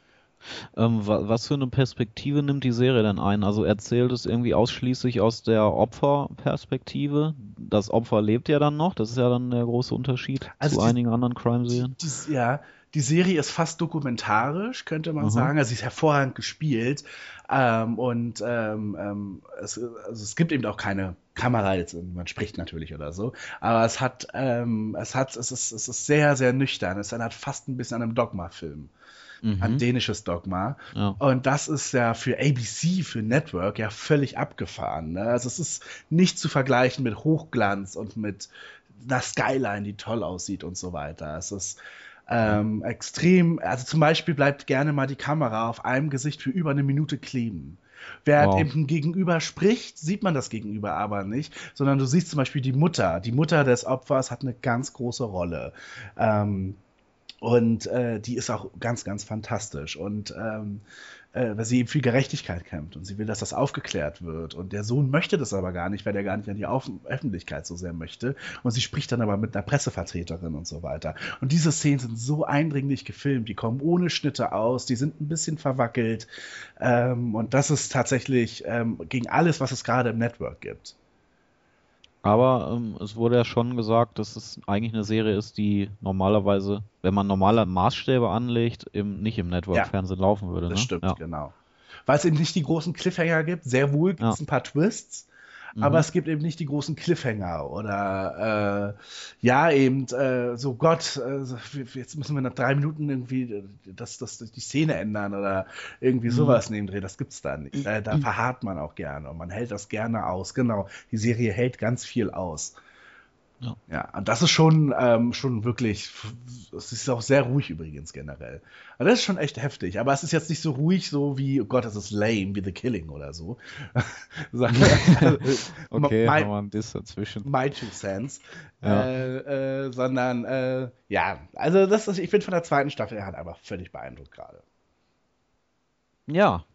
Ähm, wa was für eine Perspektive nimmt die Serie denn ein? Also erzählt es irgendwie ausschließlich aus der Opferperspektive? Das Opfer lebt ja dann noch, das ist ja dann der große Unterschied Also zu die- einigen anderen Crime-Serien. Ja, die Serie ist fast dokumentarisch, könnte man Mhm. sagen. Also sie ist hervorragend gespielt. Ähm, und ähm, ähm, es, also es gibt eben auch keine Kamera, jetzt, man spricht natürlich oder so. Aber es hat, ähm, es hat, es ist, es ist sehr, sehr nüchtern. Es erinnert fast ein bisschen an einen Dogma-Film. Mhm. dänisches Dogma. Ja. Und das ist ja für ABC, für Network, ja völlig abgefahren. Ne? Also es ist nicht zu vergleichen mit Hochglanz und mit einer Skyline, die toll aussieht und so weiter. Es ist ähm, extrem, also zum Beispiel bleibt gerne mal die Kamera auf einem Gesicht für über eine Minute kleben. Während Wow. eben Gegenüber spricht, sieht man das Gegenüber aber nicht, sondern du siehst zum Beispiel die Mutter. Die Mutter des Opfers hat eine ganz große Rolle. Ähm, und äh, die ist auch ganz, ganz fantastisch. Und ähm, äh, weil sie eben für Gerechtigkeit kämpft und sie will, dass das aufgeklärt wird. Und der Sohn möchte das aber gar nicht, weil er gar nicht an die Auf Öffentlichkeit so sehr möchte. Und sie spricht dann aber mit einer Pressevertreterin und so weiter. Und diese Szenen sind so eindringlich gefilmt, die kommen ohne Schnitte aus, die sind ein bisschen verwackelt. Ähm, und das ist tatsächlich ähm, gegen alles, was es gerade im Network gibt. Aber ähm, es wurde ja schon gesagt, dass es eigentlich eine Serie ist, die normalerweise, wenn man normale Maßstäbe anlegt, im, nicht im Network-Fernsehen laufen würde. Das ne? stimmt, ja. genau. Weil es eben nicht die großen Cliffhanger gibt. Sehr wohl gibt es Ja. ein paar Twists, Mhm. aber es gibt eben nicht die großen Cliffhanger oder äh, ja, eben äh, so Gott, äh, jetzt müssen wir nach drei Minuten irgendwie äh, das, das, die Szene ändern oder irgendwie Mhm. sowas neben Dreh. Das gibt's da nicht. Da, da verharrt man auch gerne und man hält das gerne aus. Genau, die Serie hält ganz viel aus. Ja. Ja, und das ist schon, ähm, schon wirklich, es ist auch sehr ruhig übrigens generell. Aber das ist schon echt heftig. Aber es ist jetzt nicht so ruhig, so wie, oh Gott, das ist lame, wie The Killing oder so. Okay, my, wir ein Diss dazwischen. my two cents. Ja. Äh, äh, sondern, äh, ja, also das ist, ich bin von der zweiten Staffel, er hat einfach völlig beeindruckt gerade. Ja,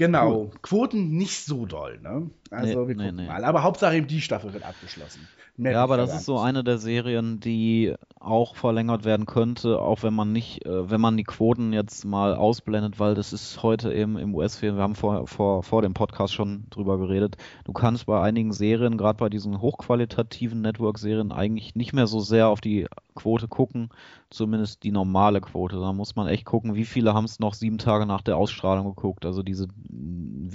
Genau, Quoten nicht so doll, ne? Also Nee, wir nee, gucken nee. mal. Aber Hauptsache eben die Staffel wird abgeschlossen. Mehr ja, aber das da ist so eine der Serien, die auch verlängert werden könnte, auch wenn man nicht, äh, wenn man die Quoten jetzt mal ausblendet, weil das ist heute eben im US-Film, wir haben vor, vor, vor dem Podcast schon drüber geredet, du kannst bei einigen Serien, gerade bei diesen hochqualitativen Network-Serien, eigentlich nicht mehr so sehr auf die Quote gucken, zumindest die normale Quote. Da muss man echt gucken, wie viele haben es noch sieben Tage nach der Ausstrahlung geguckt, also diese mm,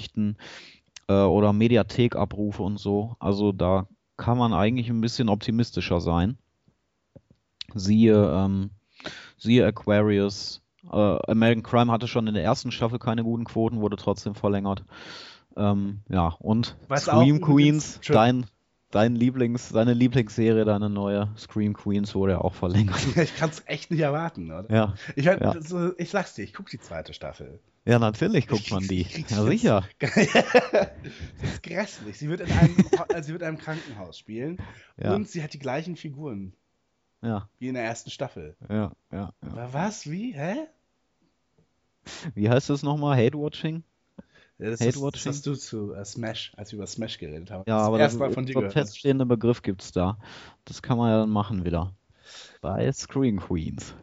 Video-on-Demand-Geschichten äh, oder Mediathek-Abrufe und so. Also da kann man eigentlich ein bisschen optimistischer sein. Siehe, ähm, siehe Aquarius. Äh, American Crime hatte schon in der ersten Staffel keine guten Quoten, wurde trotzdem verlängert. Ähm, ja, und Was Scream Queens, dein, dein Lieblings, deine Lieblingsserie, deine neue Scream Queens wurde ja auch verlängert. Ich kann es echt nicht erwarten, oder? Ja, Ich, werd, Ja. ich sag's dir, ich guck die zweite Staffel. Ja, natürlich guckt man die. Ja, sicher. das ist grässlich. Sie wird in einem, äh, sie wird in einem Krankenhaus spielen Ja. und sie hat die gleichen Figuren Ja, wie in der ersten Staffel. ja, ja. ja. Aber was? Wie? Hä? Wie heißt das nochmal? Hate-Watching? Ja, das, Hate ist, das hast du zu äh, Smash, als wir über Smash geredet haben. Ja, das aber das Mal von dir gehört. feststehender Begriff gibt's da. Das kann man ja dann machen wieder. Bei Screen Queens.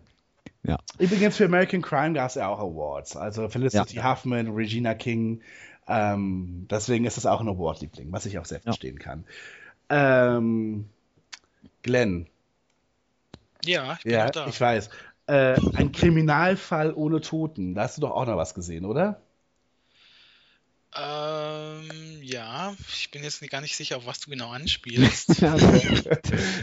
Ja, Übrigens für American Crime gab es ja auch Awards. Also Felicity Ja. Huffman, Regina King. Ähm, deswegen ist das auch ein Award-Liebling, was ich auch sehr Ja. verstehen kann. Ähm, Glenn, Ja, ich bin ja, auch da. ich weiß. Äh, ein Kriminalfall ohne Toten. Da hast du doch auch noch was gesehen, oder? Ähm, ja, ich bin jetzt gar nicht sicher, auf was du genau anspielst. ja,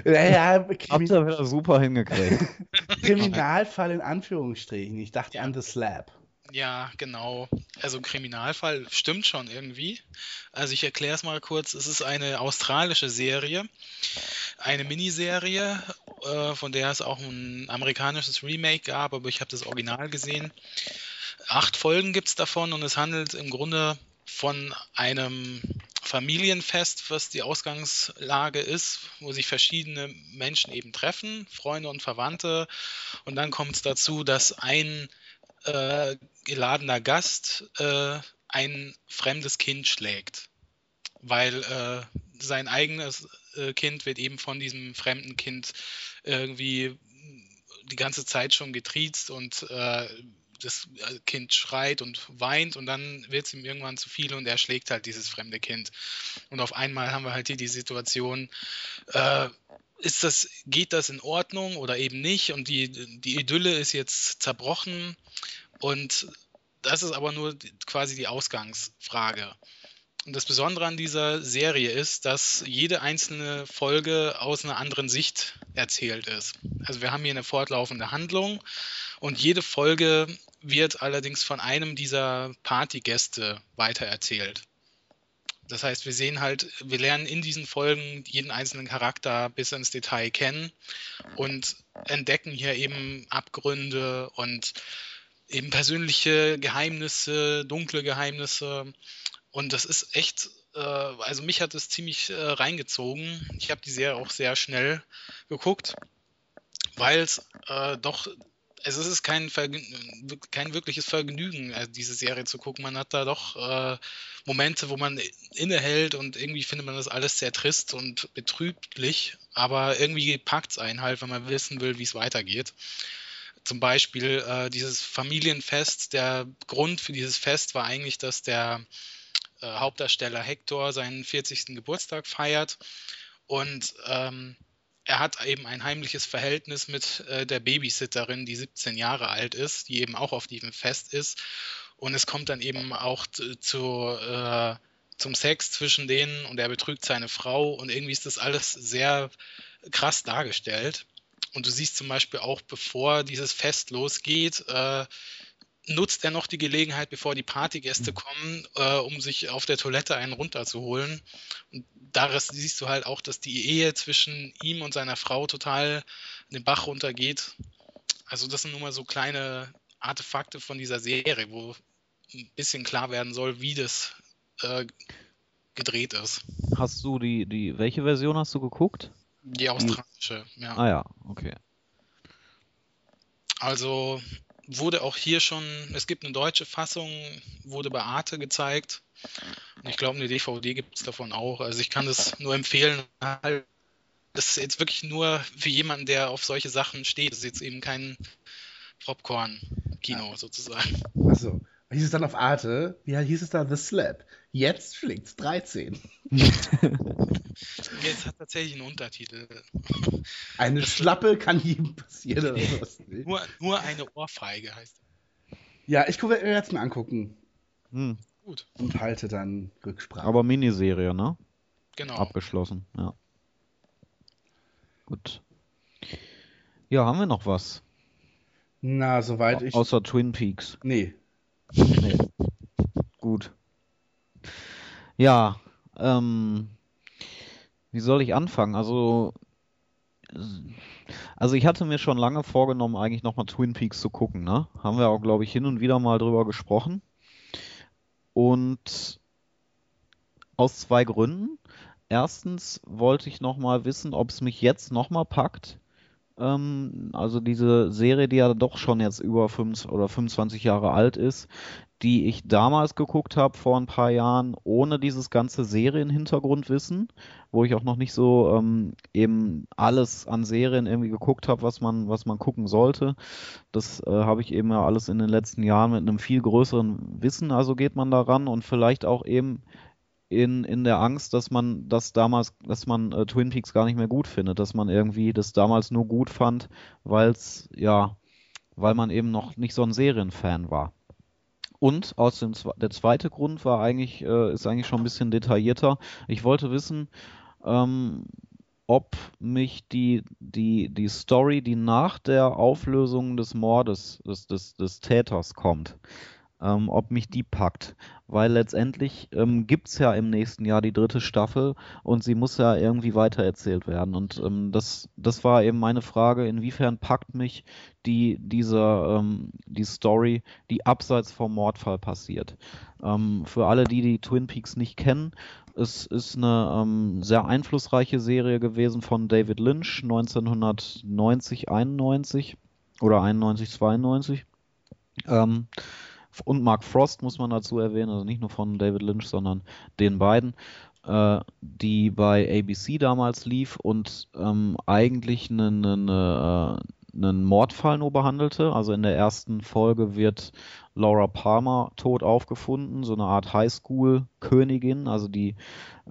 ja, habt Krimi super hingekriegt. Kriminalfall in Anführungsstrichen. Ich dachte an The Slab. Ja, genau. Also Kriminalfall stimmt schon irgendwie. Also ich erkläre es mal kurz. Es ist eine australische Serie, eine Miniserie, äh, von der es auch ein amerikanisches Remake gab, aber ich habe das Original gesehen. Acht Folgen gibt es davon und es handelt im Grunde von einem Familienfest, was die Ausgangslage ist, wo sich verschiedene Menschen eben treffen, Freunde und Verwandte. Und dann kommt es dazu, dass ein äh, geladener Gast äh, ein fremdes Kind schlägt, weil äh, sein eigenes äh, Kind wird eben von diesem fremden Kind irgendwie die ganze Zeit schon getriezt und äh, das Kind schreit und weint und dann wird es ihm irgendwann zu viel und er schlägt halt dieses fremde Kind. Und auf einmal haben wir halt hier die Situation, äh, ist das, geht das in Ordnung oder eben nicht? Und die, die Idylle ist jetzt zerbrochen und das ist aber nur quasi die Ausgangsfrage. Und das Besondere an dieser Serie ist, dass jede einzelne Folge aus einer anderen Sicht erzählt ist. Also wir haben hier eine fortlaufende Handlung und jede Folge wird allerdings von einem dieser Partygäste weitererzählt. Das heißt, wir sehen halt, wir lernen in diesen Folgen jeden einzelnen Charakter bis ins Detail kennen und entdecken hier eben Abgründe und eben persönliche Geheimnisse, dunkle Geheimnisse. Und das ist echt, äh, also mich hat es ziemlich äh, reingezogen. Ich habe die Serie auch sehr schnell geguckt, weil es äh, doch, also es ist kein, kein wirkliches Vergnügen, äh, diese Serie zu gucken. Man hat da doch äh, Momente, wo man innehält und irgendwie findet man das alles sehr trist und betrüblich, aber irgendwie packt es einen halt, wenn man wissen will, wie es weitergeht. Zum Beispiel äh, dieses Familienfest, der Grund für dieses Fest war eigentlich, dass der äh, Hauptdarsteller Hector seinen 40. Geburtstag feiert und ähm, er hat eben ein heimliches Verhältnis mit äh, der Babysitterin, die 17 Jahre alt ist, die eben auch auf diesem Fest ist. Und es kommt dann eben auch zu, äh, zum Sex zwischen denen und er betrügt seine Frau und irgendwie ist das alles sehr krass dargestellt. Und du siehst zum Beispiel auch, bevor dieses Fest losgeht, äh, nutzt er noch die Gelegenheit, bevor die Partygäste kommen, äh, um sich auf der Toilette einen runterzuholen. Und daraus siehst du halt auch, dass die Ehe zwischen ihm und seiner Frau total den Bach runtergeht. Also das sind nur mal so kleine Artefakte von dieser Serie, wo ein bisschen klar werden soll, wie das äh, gedreht ist. Hast du die, die, welche Version hast du geguckt? Die australische, ja. Ah ja, okay. Also wurde auch hier schon, es gibt eine deutsche Fassung, wurde bei Arte gezeigt. Und ich glaube, eine DVD gibt es davon auch. Also ich kann das nur empfehlen. Das ist jetzt wirklich nur für jemanden, der auf solche Sachen steht. Das ist jetzt eben kein Popcorn-Kino sozusagen. Achso. Hieß es dann auf Arte? Wie hieß es da? The Slap. Jetzt schlägt's 13. Jetzt hat tatsächlich einen Untertitel. Eine Das- Schlappe kann jedem passieren. Nur, nur eine Ohrfeige heißt das. Ja, ich gucke mir jetzt mal angucken Hm. Gut, und halte dann Rücksprache. Aber Miniserie, ne? genau. Abgeschlossen, ja. Gut. Ja, haben wir noch was? Na, soweit ich. Außer Twin Peaks. Nee. Nee. Gut. Ja, ähm, wie soll ich anfangen? Also, also ich hatte mir schon lange vorgenommen, eigentlich nochmal Twin Peaks zu gucken, ne? Haben wir auch, glaube ich, hin und wieder mal drüber gesprochen. Und aus zwei Gründen. Erstens wollte ich nochmal wissen, ob es mich jetzt nochmal packt. Ähm, also diese Serie, die ja doch schon jetzt über 5 oder 25 Jahre alt ist, die ich damals geguckt habe vor ein paar Jahren, ohne dieses ganze Serienhintergrundwissen, wo ich auch noch nicht so ähm, eben alles an Serien irgendwie geguckt habe, was man, was man gucken sollte. Das äh, habe ich eben ja alles in den letzten Jahren mit einem viel größeren Wissen, also geht man daran und vielleicht auch eben in, in der Angst, dass man das damals, dass man äh, Twin Peaks gar nicht mehr gut findet, dass man irgendwie das damals nur gut fand, weil es, ja, weil man eben noch nicht so ein Serienfan war. Und aus dem der zweite Grund war eigentlich, äh, ist eigentlich schon ein bisschen detaillierter. Ich wollte wissen, ähm, ob mich die, die, die Story, die nach der Auflösung des Mordes des, des, des Täters kommt, ähm, ob mich die packt. Weil letztendlich ähm, gibt es ja im nächsten Jahr die dritte Staffel und sie muss ja irgendwie weitererzählt werden. Und ähm, das, das war eben meine Frage, inwiefern packt mich die, diese, ähm, die Story, die abseits vom Mordfall passiert. Ähm, für alle, die die Twin Peaks nicht kennen, es ist eine ähm, sehr einflussreiche Serie gewesen von David Lynch 1990, 91 oder 91, 92. Ähm, und Mark Frost muss man dazu erwähnen, also nicht nur von David Lynch, sondern den beiden, äh, die bei ABC damals lief und ähm, eigentlich einen, einen, äh, einen Mordfall nur behandelte. Also in der ersten Folge wird Laura Palmer tot aufgefunden, so eine Art Highschool-Königin, also die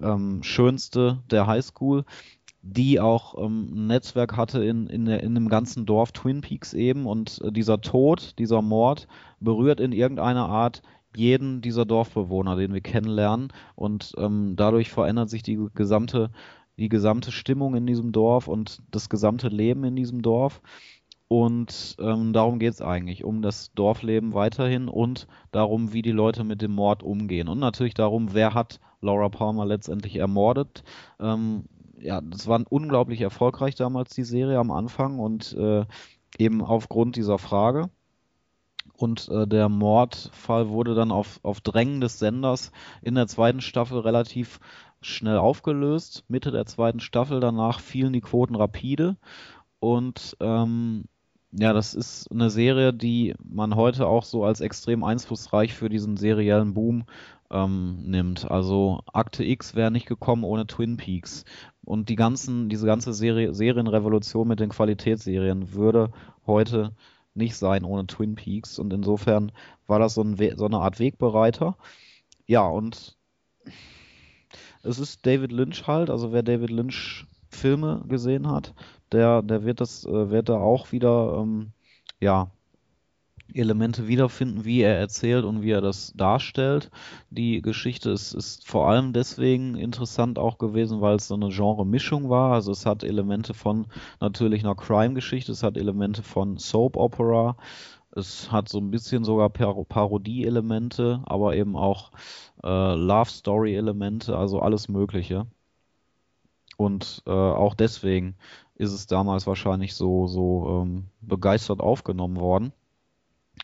ähm, schönste der Highschool die auch ähm, ein Netzwerk hatte in, in, der, in dem ganzen Dorf Twin Peaks eben. Und äh, dieser Tod, dieser Mord berührt in irgendeiner Art jeden dieser Dorfbewohner, den wir kennenlernen. Und ähm, dadurch verändert sich die gesamte, die gesamte Stimmung in diesem Dorf und das gesamte Leben in diesem Dorf. Und ähm, darum geht es eigentlich, um das Dorfleben weiterhin und darum, wie die Leute mit dem Mord umgehen. Und natürlich darum, wer hat Laura Palmer letztendlich ermordet. Ähm, ja, das war unglaublich erfolgreich damals, die Serie am Anfang und äh, eben aufgrund dieser Frage. Und äh, der Mordfall wurde dann auf, auf Drängen des Senders in der zweiten Staffel relativ schnell aufgelöst. Mitte der zweiten Staffel danach fielen die Quoten rapide. Und ähm, ja, das ist eine Serie, die man heute auch so als extrem einflussreich für diesen seriellen Boom ähm, nimmt. Also Akte X wäre nicht gekommen ohne Twin Peaks. Und die ganzen, diese ganze Serie, Serienrevolution mit den Qualitätsserien würde heute nicht sein ohne Twin Peaks. Und insofern war das so, ein so eine Art Wegbereiter. Ja, und es ist David Lynch halt, also wer David Lynch Filme gesehen hat, der, der wird das, äh, wird da auch wieder, ähm, ja, Elemente wiederfinden, wie er erzählt und wie er das darstellt. Die Geschichte ist, ist vor allem deswegen interessant auch gewesen, weil es so eine Genre-Mischung war. Also es hat Elemente von natürlich einer Crime-Geschichte, es hat Elemente von Soap-Opera, es hat so ein bisschen sogar Par Parodie-Elemente, aber eben auch äh, Love-Story-Elemente, also alles Mögliche. Und äh, auch deswegen ist es damals wahrscheinlich so, so ähm, begeistert aufgenommen worden.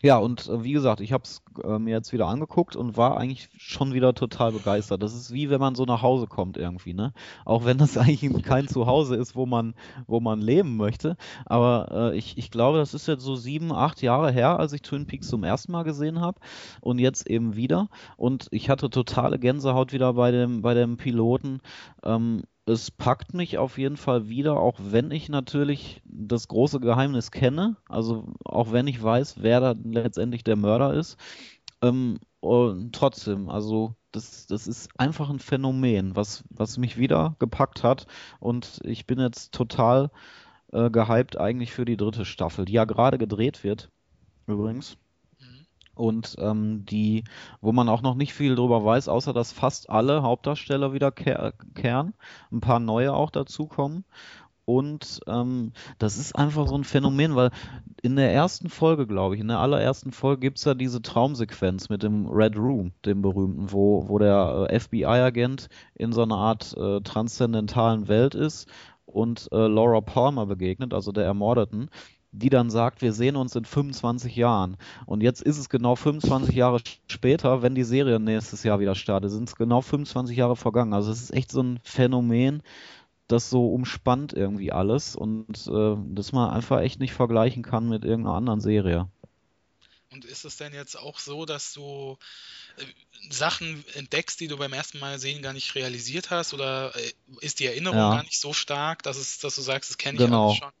Ja, und äh, wie gesagt, ich habe es äh, mir jetzt wieder angeguckt und war eigentlich schon wieder total begeistert. Das ist wie wenn man so nach Hause kommt irgendwie, ne? Auch wenn das eigentlich kein Zuhause ist, wo man, wo man leben möchte. Aber äh, ich, ich glaube, das ist jetzt so sieben, acht Jahre her, als ich Twin Peaks zum ersten Mal gesehen habe und jetzt eben wieder. Und ich hatte totale Gänsehaut wieder bei dem, bei dem Piloten. Ähm, es packt mich auf jeden Fall wieder, auch wenn ich natürlich das große Geheimnis kenne, also auch wenn ich weiß, wer da letztendlich der Mörder ist. Ähm, und trotzdem, also das, das ist einfach ein Phänomen, was, was mich wieder gepackt hat. Und ich bin jetzt total äh, gehypt eigentlich für die dritte Staffel, die ja gerade gedreht wird, übrigens und ähm, die, wo man auch noch nicht viel drüber weiß, außer dass fast alle Hauptdarsteller wiederkehren, ein paar neue auch dazukommen. Und ähm, das ist einfach so ein Phänomen, weil in der ersten Folge, glaube ich, in der allerersten Folge gibt es ja diese Traumsequenz mit dem Red Room, dem berühmten, wo, wo der äh, FBI-Agent in so einer Art äh, transzendentalen Welt ist und äh, Laura Palmer begegnet, also der Ermordeten, die dann sagt, wir sehen uns in 25 Jahren. Und jetzt ist es genau 25 Jahre später, wenn die Serie nächstes Jahr wieder startet, sind es genau 25 Jahre vergangen. Also es ist echt so ein Phänomen, das so umspannt irgendwie alles und äh, das man einfach echt nicht vergleichen kann mit irgendeiner anderen Serie. Und ist es denn jetzt auch so, dass du äh, Sachen entdeckst, die du beim ersten Mal sehen gar nicht realisiert hast? Oder äh, ist die Erinnerung Ja. gar nicht so stark, dass, es, dass du sagst, das kenne ich Genau. alles schon?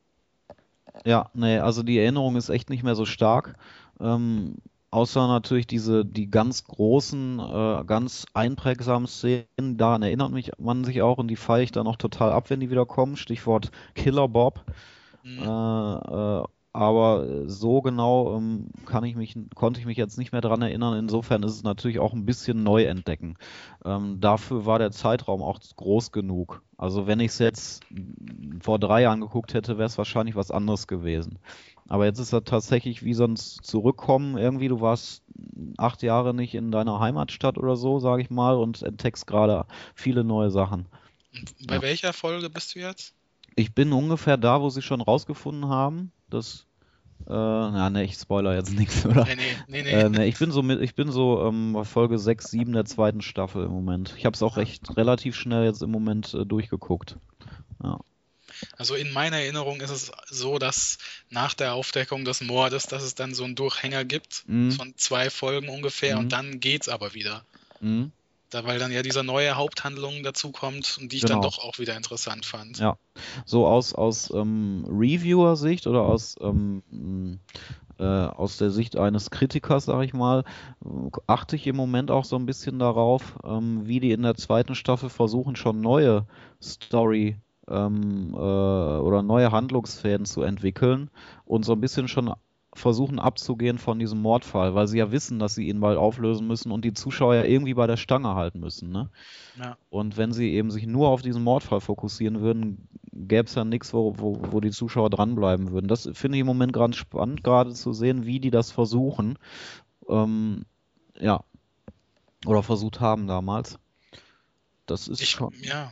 Ja, nee, also die Erinnerung ist echt nicht mehr so stark. Ähm, außer natürlich diese, die ganz großen, äh, ganz einprägsamen Szenen, daran erinnert mich man sich auch und die feiere ich dann auch total ab, wenn die wieder kommen. Stichwort Killer Bob. Mhm. Äh, äh, aber so genau ähm, kann ich mich, konnte ich mich jetzt nicht mehr dran erinnern. Insofern ist es natürlich auch ein bisschen neu entdecken. Ähm, dafür war der Zeitraum auch groß genug. Also wenn ich es jetzt vor drei Jahren geguckt hätte, wäre es wahrscheinlich was anderes gewesen. Aber jetzt ist er tatsächlich wie sonst zurückkommen. Irgendwie, du warst acht Jahre nicht in deiner Heimatstadt oder so, sage ich mal, und entdeckst gerade viele neue Sachen. Bei Ja. welcher Folge bist du jetzt? Ich bin ungefähr da, wo sie schon rausgefunden haben, dass äh, na, ne, ich spoiler jetzt nichts, oder? Nee, nee, nee, nee. Äh, ne, ich bin so mit, ich bin so ähm, bei Folge 6, 7 der zweiten Staffel im Moment. Ich habe es auch recht relativ schnell jetzt im Moment äh, durchgeguckt. Ja. Also in meiner Erinnerung ist es so, dass nach der Aufdeckung des Mordes, dass es dann so einen Durchhänger gibt Mhm. von zwei Folgen ungefähr Mhm. und dann geht's aber wieder. Mhm. Da, weil dann ja diese neue Haupthandlung dazu kommt und die ich dann Genau. doch auch wieder interessant fand. Ja. So aus, aus ähm, Reviewer-Sicht oder aus, ähm, äh, aus der Sicht eines Kritikers, sage ich mal, achte ich im Moment auch so ein bisschen darauf, ähm, wie die in der zweiten Staffel versuchen, schon neue Story ähm, äh, oder neue Handlungsfäden zu entwickeln und so ein bisschen schon versuchen abzugehen von diesem Mordfall, weil sie ja wissen, dass sie ihn bald auflösen müssen und die Zuschauer ja irgendwie bei der Stange halten müssen, ne? Ja. Und wenn sie eben sich nur auf diesen Mordfall fokussieren würden, gäbe es ja nichts, wo, wo, wo die Zuschauer dranbleiben würden. Das finde ich im Moment ganz spannend, gerade zu sehen, wie die das versuchen. Ähm, ja. Oder versucht haben damals. Das ist Ich, schon. ja,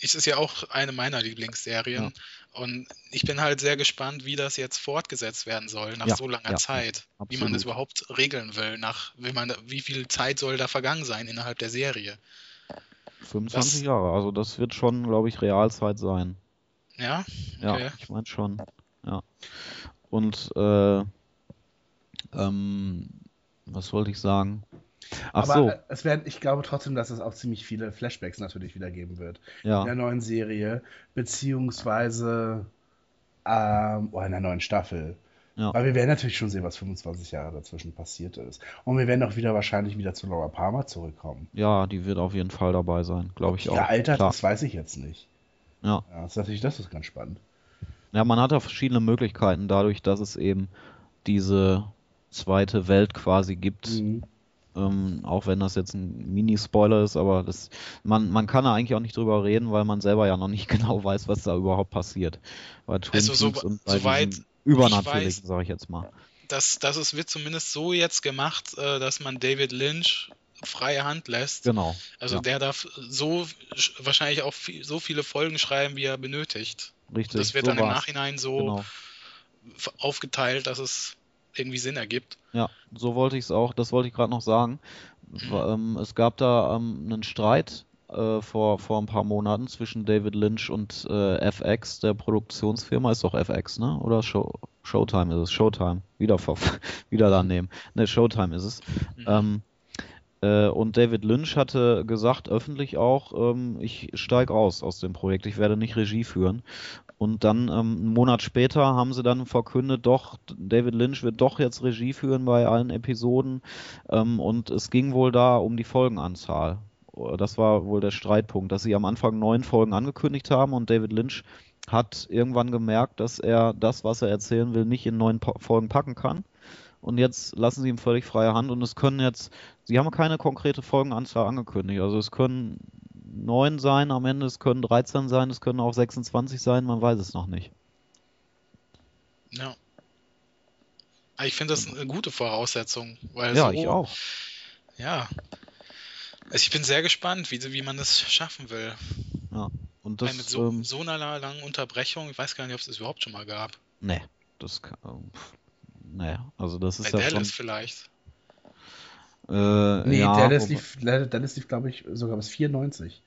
es ist ja auch eine meiner Lieblingsserien und ich bin halt sehr gespannt, wie das jetzt fortgesetzt werden soll nach Ja, so langer ja, Zeit. Wie man absolut. das überhaupt regeln will, nach wie man, wie viel Zeit soll da vergangen sein innerhalb der Serie. 25 das- Jahre. Also das wird schon, glaube ich, Realzeit sein. Ja, Ja, okay. ich meine schon. Ja. Und äh, ähm, was wollte ich sagen? Ach Aber so, äh, es werden, ich glaube trotzdem, dass es auch ziemlich viele Flashbacks natürlich wieder geben wird. In ja. der neuen Serie, beziehungsweise ähm, oder in der neuen Staffel. Ja. Weil wir werden natürlich schon sehen, was 25 Jahre dazwischen passiert ist. Und wir werden auch wieder wahrscheinlich wieder zu Laura Palmer zurückkommen. Ja, die wird auf jeden Fall dabei sein, glaube ich auch. Ja, Alter, Klar. das weiß ich jetzt nicht. Ja. Ja, das ist natürlich, das ist ganz spannend. ja, man hat ja verschiedene Möglichkeiten dadurch, dass es eben diese zweite Welt quasi gibt. Mhm. Ähm, auch wenn das jetzt ein Mini-Spoiler ist, aber das, man, man kann da eigentlich auch nicht drüber reden, weil man selber ja noch nicht genau weiß, was da überhaupt passiert. Bei Twin Also so- und bei soweit Übernatürlichen, sage ich jetzt mal. Das, das ist, wird zumindest so jetzt gemacht, äh, dass man David Lynch freie Hand lässt. Genau. Also ja. der darf so sch- wahrscheinlich auch viel, so viele Folgen schreiben, wie er benötigt. Richtig. Das wird so dann im. Nachhinein so Genau. aufgeteilt, dass es irgendwie Sinn ergibt. Ja, so wollte ich es auch, das wollte ich gerade noch sagen. Mhm. Ähm, es gab da ähm, einen Streit äh, vor, vor ein paar Monaten zwischen David Lynch und äh, FX, der Produktionsfirma. Ist doch FX, ne? Oder Show, Showtime ist es? Showtime. Wieder, ver wieder daneben. Ne, Showtime ist es. Mhm. Ähm, äh, und David Lynch hatte gesagt, öffentlich auch, ähm, ich steige aus aus dem Projekt, ich werde nicht Regie führen. Und dann ähm, einen Monat später haben sie dann verkündet, doch, David Lynch wird doch jetzt Regie führen bei allen Episoden. Ähm, und es ging wohl da um die Folgenanzahl. Das war wohl der Streitpunkt, dass sie am Anfang neun Folgen angekündigt haben und David Lynch hat irgendwann gemerkt, dass er das, was er erzählen will, nicht in neun Pa- Folgen packen kann. Und jetzt lassen sie ihm völlig freie Hand und es können jetzt, sie haben keine konkrete Folgenanzahl angekündigt. Also es können 9 sein am Ende, es können 13 sein, es können auch 26 sein, man weiß es noch nicht. Ja. Aber Ich finde das eine gute Voraussetzung, weil Ja, so, ich auch. ja. Also ich bin sehr gespannt, wie, wie man das schaffen will. Und Weil mit das, so, ähm, so einer langen Unterbrechung, ich weiß gar nicht, ob es das überhaupt schon mal gab. nee, das kann, nee, also das Bei ist ja schon, Dallas vielleicht. äh, Nee, ja, Dallas lief, Dallas lief glaube ich, sogar bis 94.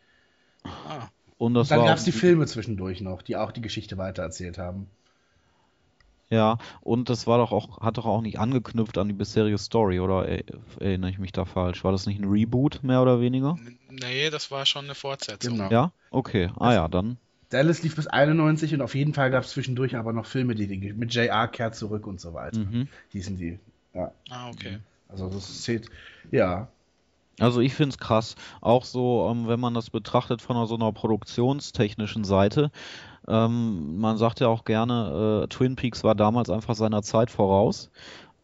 Ah, und das Dann gab es die Filme zwischendurch noch, die auch die Geschichte weitererzählt haben. Ja, und das war doch auch, hat doch auch nicht angeknüpft an die bisherige Story, oder er- erinnere ich mich da falsch? War das nicht ein Reboot, mehr oder weniger? n- nee, das war schon eine Fortsetzung. Genau. Ja? Okay. Ah ja, dann. Dallas lief bis 91 und auf jeden Fall gab es zwischendurch aber noch Filme, die, die mit JR kehrt zurück und so weiter. Mhm. Hießen die. Ja, Ah, okay. also das zählt. Ja. Also ich finde es krass, auch so, ähm, wenn man das betrachtet von einer, so einer produktionstechnischen Seite. Ähm, man sagt ja auch gerne, äh, Twin Peaks war damals einfach seiner Zeit voraus.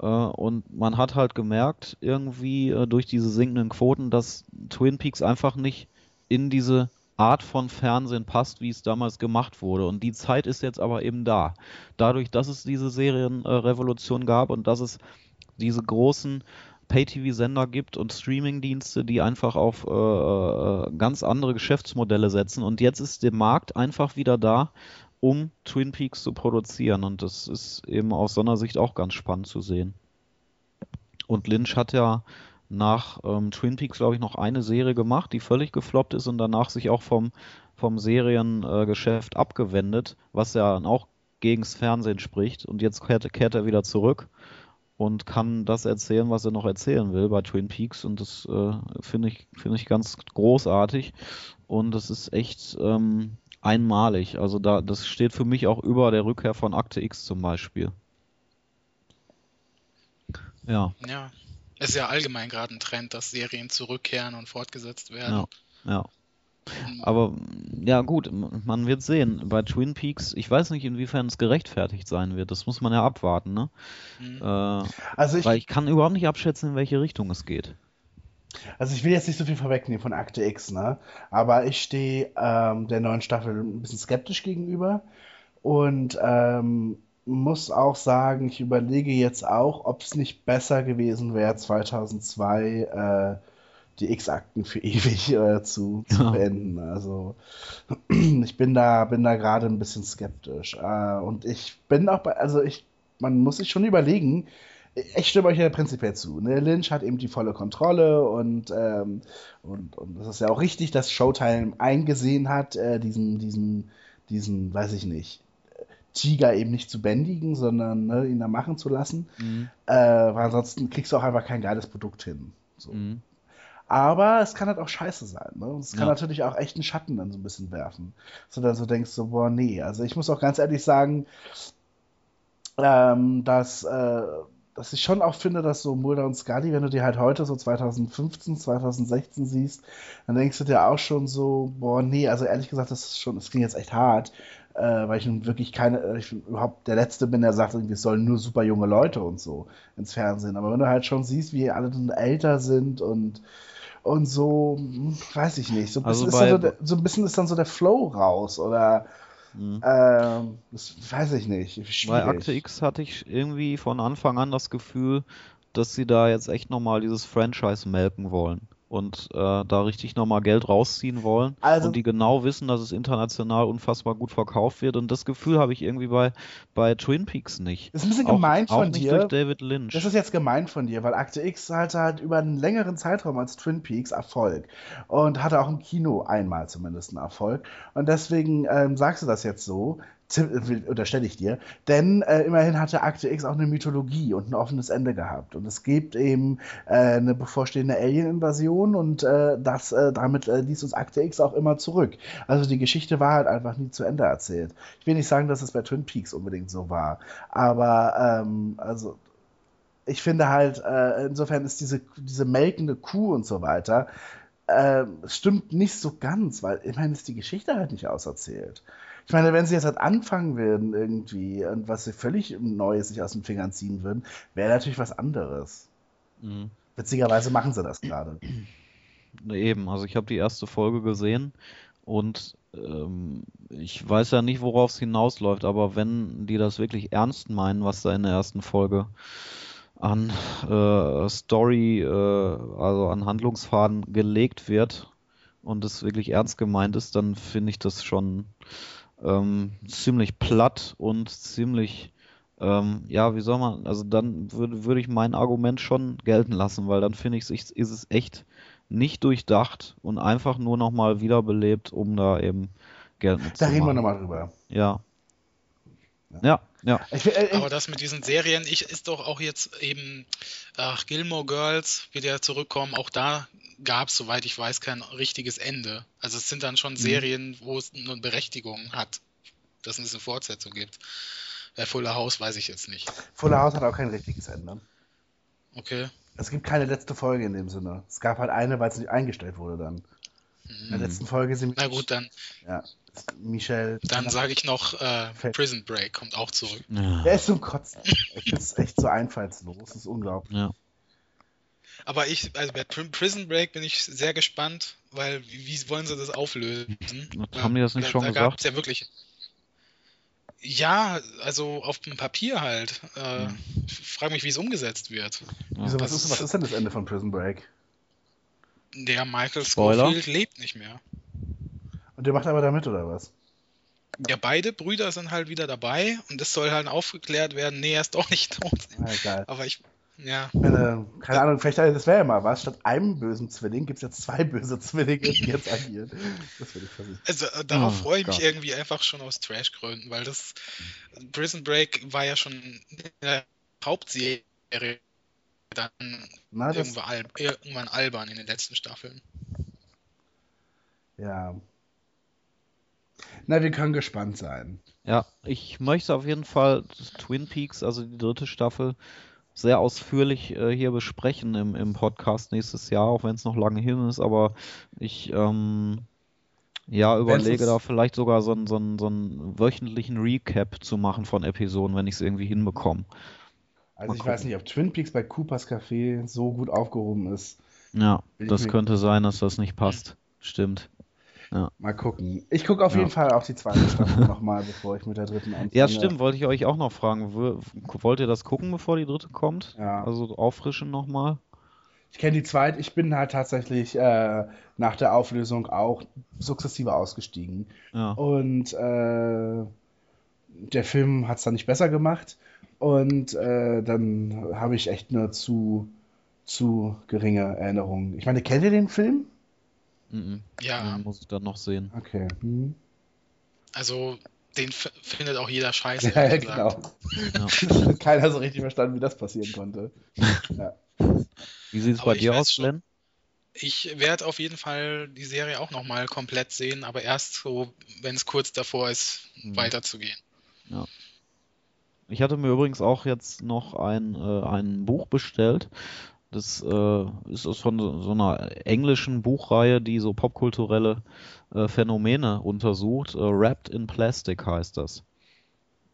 Äh, und man hat halt gemerkt, irgendwie äh, durch diese sinkenden Quoten, dass Twin Peaks einfach nicht in diese Art von Fernsehen passt, wie es damals gemacht wurde. Und die Zeit ist jetzt aber eben da. Dadurch, dass es diese Serienrevolution gab und dass es diese großen Pay-TV-Sender gibt und Streaming-Dienste, die einfach auf äh, äh, ganz andere Geschäftsmodelle setzen. Und jetzt ist der Markt einfach wieder da, um Twin Peaks zu produzieren. Und das ist eben aus so einer Sicht auch ganz spannend zu sehen. Und Lynch hat ja nach ähm, Twin Peaks, glaube ich, noch eine Serie gemacht, die völlig gefloppt ist und danach sich auch vom, vom Seriengeschäft abgewendet, was ja dann auch gegens Fernsehen spricht. Und jetzt kehrt, kehrt er wieder zurück und kann das erzählen, was er noch erzählen will bei Twin Peaks. Und das äh, finde ich, finde ich ganz großartig. Und das ist echt ähm, einmalig. Also da, das steht für mich auch über der Rückkehr von Akte X zum Beispiel. Ja, Ja. Es ist ja allgemein gerade ein Trend, dass Serien zurückkehren und fortgesetzt werden. ja, ja. Mhm. Aber ja gut, man wird sehen. Bei Twin Peaks, ich weiß nicht, inwiefern es gerechtfertigt sein wird. Das muss man ja abwarten, ne? Mhm. Äh, Also ich, weil ich kann überhaupt nicht abschätzen, in welche Richtung es geht. also ich will jetzt nicht so viel vorwegnehmen von Akte X, ne? Aber ich stehe ähm, der neuen Staffel ein bisschen skeptisch gegenüber und ähm, muss auch sagen, ich überlege jetzt auch, ob es nicht besser gewesen wäre, 2002 äh, die X-Akten für ewig äh, zu, zu Ja. beenden. Also ich bin da, bin da gerade ein bisschen skeptisch. Äh, und ich bin auch bei, also ich, man muss sich schon überlegen, ich stimme euch ja prinzipiell zu. Ne? Lynch hat eben die volle Kontrolle und, ähm, und, und das ist ja auch richtig, dass Showtime eingesehen hat, äh, diesen, diesen, diesen, weiß ich nicht, Tiger eben nicht zu bändigen, sondern ne, ihn da machen zu lassen. Mhm. Äh, weil ansonsten kriegst du auch einfach kein geiles Produkt hin. So. Mhm. Aber es kann halt auch scheiße sein. Ne? Und es kann Ja. natürlich auch echt einen Schatten dann so ein bisschen werfen. So dann so denkst du, boah, nee. Also ich muss auch ganz ehrlich sagen, ähm, dass, äh, dass ich schon auch finde, dass so Mulder und Scully, wenn du die halt heute so 2015, 2016 siehst, dann denkst du dir auch schon so, boah, nee, also ehrlich gesagt, das ist schon, das klingt jetzt echt hart, äh, weil ich nun wirklich keine, äh, ich überhaupt der Letzte bin, der sagt, irgendwie, es sollen nur super junge Leute und so ins Fernsehen. Aber wenn du halt schon siehst, wie alle dann älter sind und und so, hm, weiß ich nicht. So ein Also bisschen, ist, dann bei- so, der, so ein bisschen ist dann so der Flow raus oder Mhm. ähm, das weiß ich nicht. Bei Schwierig. Akte X hatte ich irgendwie von Anfang an das Gefühl, dass sie da jetzt echt nochmal dieses Franchise melken wollen und äh, da richtig nochmal Geld rausziehen wollen Also- und die genau wissen, dass es international unfassbar gut verkauft wird und das Gefühl habe ich irgendwie bei, bei Twin Peaks nicht. Das ist ein bisschen Auch, gemein auch von nicht dir. durch David Lynch. Das ist jetzt gemein von dir, weil Akte X hatte halt über einen längeren Zeitraum als Twin Peaks Erfolg und hatte auch im Kino einmal zumindest einen Erfolg. Und deswegen ähm, sagst du das jetzt so, unterstelle ich dir, denn äh, immerhin hatte Akte X auch eine Mythologie und ein offenes Ende gehabt. Und es gibt eben äh, eine bevorstehende Alien-Invasion und äh, das, äh, damit äh, ließ uns Akte X auch immer zurück. Also die Geschichte war halt einfach nie zu Ende erzählt. Ich will nicht sagen, dass es bei Twin Peaks unbedingt so war, aber ähm, also ich finde halt, äh, insofern ist diese, diese melkende Kuh und so weiter, äh, stimmt nicht so ganz, weil immerhin ist die Geschichte halt nicht auserzählt. Ich meine, wenn sie jetzt halt anfangen würden irgendwie und was sie völlig Neues sich aus den Fingern ziehen würden, wäre natürlich was anderes. Mhm. Witzigerweise machen sie das gerade. eben. Also ich habe die erste Folge gesehen und ähm, ich weiß ja nicht, worauf es hinausläuft, aber wenn die das wirklich ernst meinen, was da in der ersten Folge an äh, Story, äh, also an Handlungsfaden gelegt wird und es wirklich ernst gemeint ist, dann finde ich das schon ähm, ziemlich platt und ziemlich, ähm, ja, wie soll man, also dann würde würde ich mein Argument schon gelten lassen, weil dann finde ich, ist es echt nicht durchdacht und einfach nur nochmal wiederbelebt, um da eben geltend zu Da reden wir machen. nochmal drüber. Ja. Ja, ja. Ich, will- äh, Aber das mit diesen Serien, ich ist doch auch jetzt eben, ach, Gilmore Girls wird ja zurückkommen, auch da gab es, soweit ich weiß, kein richtiges Ende. Also es sind dann schon Serien, wo es eine Berechtigung hat, dass es eine Fortsetzung gibt. Bei Fuller House weiß ich jetzt nicht. Fuller House hat auch kein richtiges Ende. Okay. Es gibt keine letzte Folge in dem Sinne. Es gab halt eine, weil es nicht eingestellt wurde dann. In der letzten Folge sind Na gut, dann, ja, Michelle. dann sage ich noch, äh, Prison Break kommt auch zurück. Ja. Der ist zum Kotzen. Es echt so einfallslos. Das ist unglaublich. ja. Aber ich, also bei Pri- Prison Break bin ich sehr gespannt, weil wie, wollen sie das auflösen? Haben die das nicht da, schon da gesagt? gab's ja wirklich. Ja, also auf dem Papier halt. Äh, Ich frage mich, wie es umgesetzt wird. Wieso, was, ist, was ist denn das Ende von Prison Break? Der Michael Spoiler? Scofield lebt nicht mehr. Und der macht aber da mit, oder was? Ja, beide Brüder sind halt wieder dabei und es soll halt aufgeklärt werden, nee, er ist doch nicht tot. Egal. Aber ich, ja, Meine, keine Ahnung, vielleicht das wäre ja mal was. Statt einem bösen Zwilling gibt es jetzt zwei böse Zwillinge, die jetzt agieren. Das würde ich versuchen. also äh, darauf Oh freue ich mich Gott. irgendwie einfach schon aus Trashgründen, weil das Prison Break war ja schon in der Hauptserie dann Na, irgendwann, al irgendwann albern in den letzten Staffeln. ja. Na, wir können gespannt sein. Ja, ich möchte auf jeden Fall Twin Peaks, also die dritte Staffel, sehr ausführlich äh, hier besprechen im, im Podcast nächstes Jahr, auch wenn es noch lange hin ist, aber ich ähm, ja, überlege da vielleicht sogar so einen so einen- so einen wöchentlichen Recap zu machen von Episoden, wenn ich es irgendwie hinbekomme. Also Mal ich weiß nicht, ob Twin Peaks bei Coopers Café so gut aufgehoben ist. Ja, das könnte sein, dass das nicht passt. Stimmt. Mal gucken. Ich gucke auf Ja. jeden Fall auch die zweite Staffel nochmal, bevor ich mit der dritten anfange. Ja, stimmt, wollte ich euch auch noch fragen. Wollt ihr das gucken, bevor die dritte kommt? Ja. Also auffrischen nochmal? Ich kenne die zweite. Ich bin halt tatsächlich äh, nach der Auflösung auch sukzessive ausgestiegen. Ja. Und äh, der Film hat es dann nicht besser gemacht. Und äh, dann habe ich echt nur zu, zu geringe Erinnerungen. Ich meine, kennt ihr den Film? Mhm. Ja, Den muss ich dann noch sehen. Okay. Hm. also den findet auch jeder scheiße. Ja, genau. Ja. Keiner so richtig verstanden, wie das passieren konnte. Ja. Wie sieht es bei ich dir aus, Glenn? Ich werde auf jeden Fall die Serie auch nochmal komplett sehen, aber erst so, wenn es kurz davor ist, Mhm. weiterzugehen. Ich hatte mir übrigens auch jetzt noch ein, äh, ein Buch bestellt. Das äh, ist aus von so, einer englischen Buchreihe, die so popkulturelle äh, Phänomene untersucht. Äh, Wrapped in Plastic heißt das.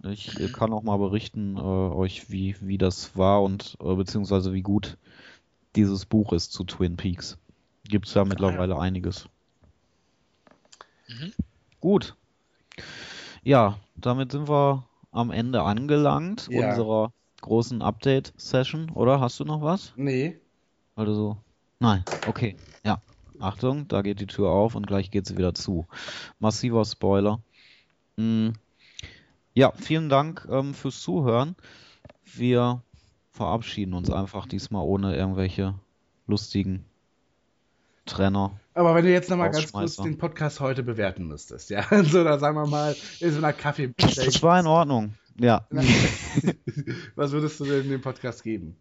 Ich kann auch mal berichten äh, euch, wie, wie das war und äh, beziehungsweise wie gut dieses Buch ist zu Twin Peaks. Gibt es ja mittlerweile einiges. Mhm. Gut. Ja, damit sind wir am Ende angelangt Ja. unserer großen Update-Session, oder? Hast du noch was? Nee. Weil du so. Nein, okay. Ja. Achtung, da geht die Tür auf und gleich geht sie wieder zu. Massiver Spoiler. Mm. Ja, vielen Dank ähm, fürs Zuhören. Wir verabschieden uns einfach diesmal ohne irgendwelche lustigen Trenner. Aber wenn du jetzt nochmal ganz kurz den Podcast heute bewerten müsstest, ja, so, dann sagen wir mal, in so einer Kaffee. Das war in Ordnung. Ja. Was würdest du denn dem Podcast geben?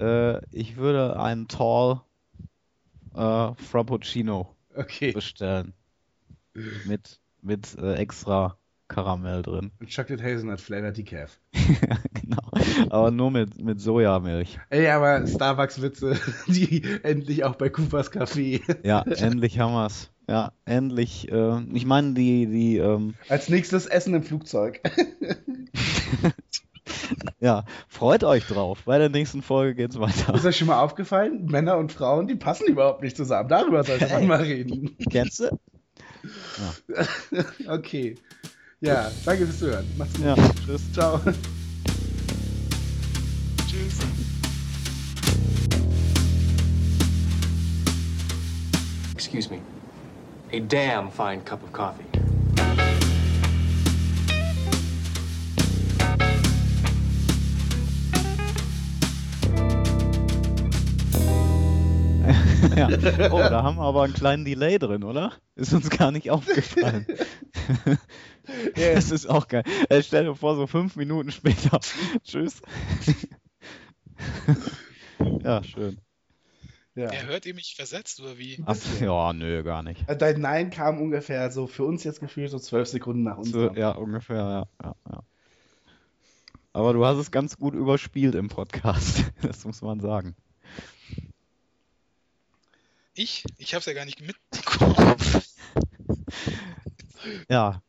Äh, ich würde einen Tall äh, Frappuccino Okay. bestellen. Mit, mit äh, extra Karamell drin. Chocolate Hazelnut Flavor Decaf. genau. Aber nur mit, mit Sojamilch. Ey, aber Starbucks-Witze, die endlich auch bei Coopers Café. Ja, endlich haben wir's. Ja, endlich. Äh, ich meine, die, die, ähm, Als nächstes Essen im Flugzeug. Ja, freut euch drauf. Bei der nächsten Folge geht's weiter. Ist euch schon mal aufgefallen? Männer und Frauen, die passen überhaupt nicht zusammen. Darüber sollte man mal reden. Kennst du? Okay. Ja, danke fürs Zuhören. Macht's gut. Ja, tschüss. Ciao. Tschüss. Excuse me. A damn fine cup of coffee. Ja. Oh, da haben wir aber einen kleinen Delay drin, oder? Ist uns gar nicht aufgefallen. Ja. Das ist auch geil. Äh, stell dir vor, so fünf Minuten später. Tschüss. Ja, schön. Ja. Ja, hört ihr mich versetzt oder wie? Ach, ja, nö, gar nicht. Also Dein Nein kam ungefähr so für uns jetzt gefühlt so zwölf Sekunden nach uns. So, ja, ungefähr, ja, ja, ja. Aber du hast es ganz gut überspielt im Podcast. Das muss man sagen. Ich? Ich hab's ja gar nicht mitbekommen. Ja,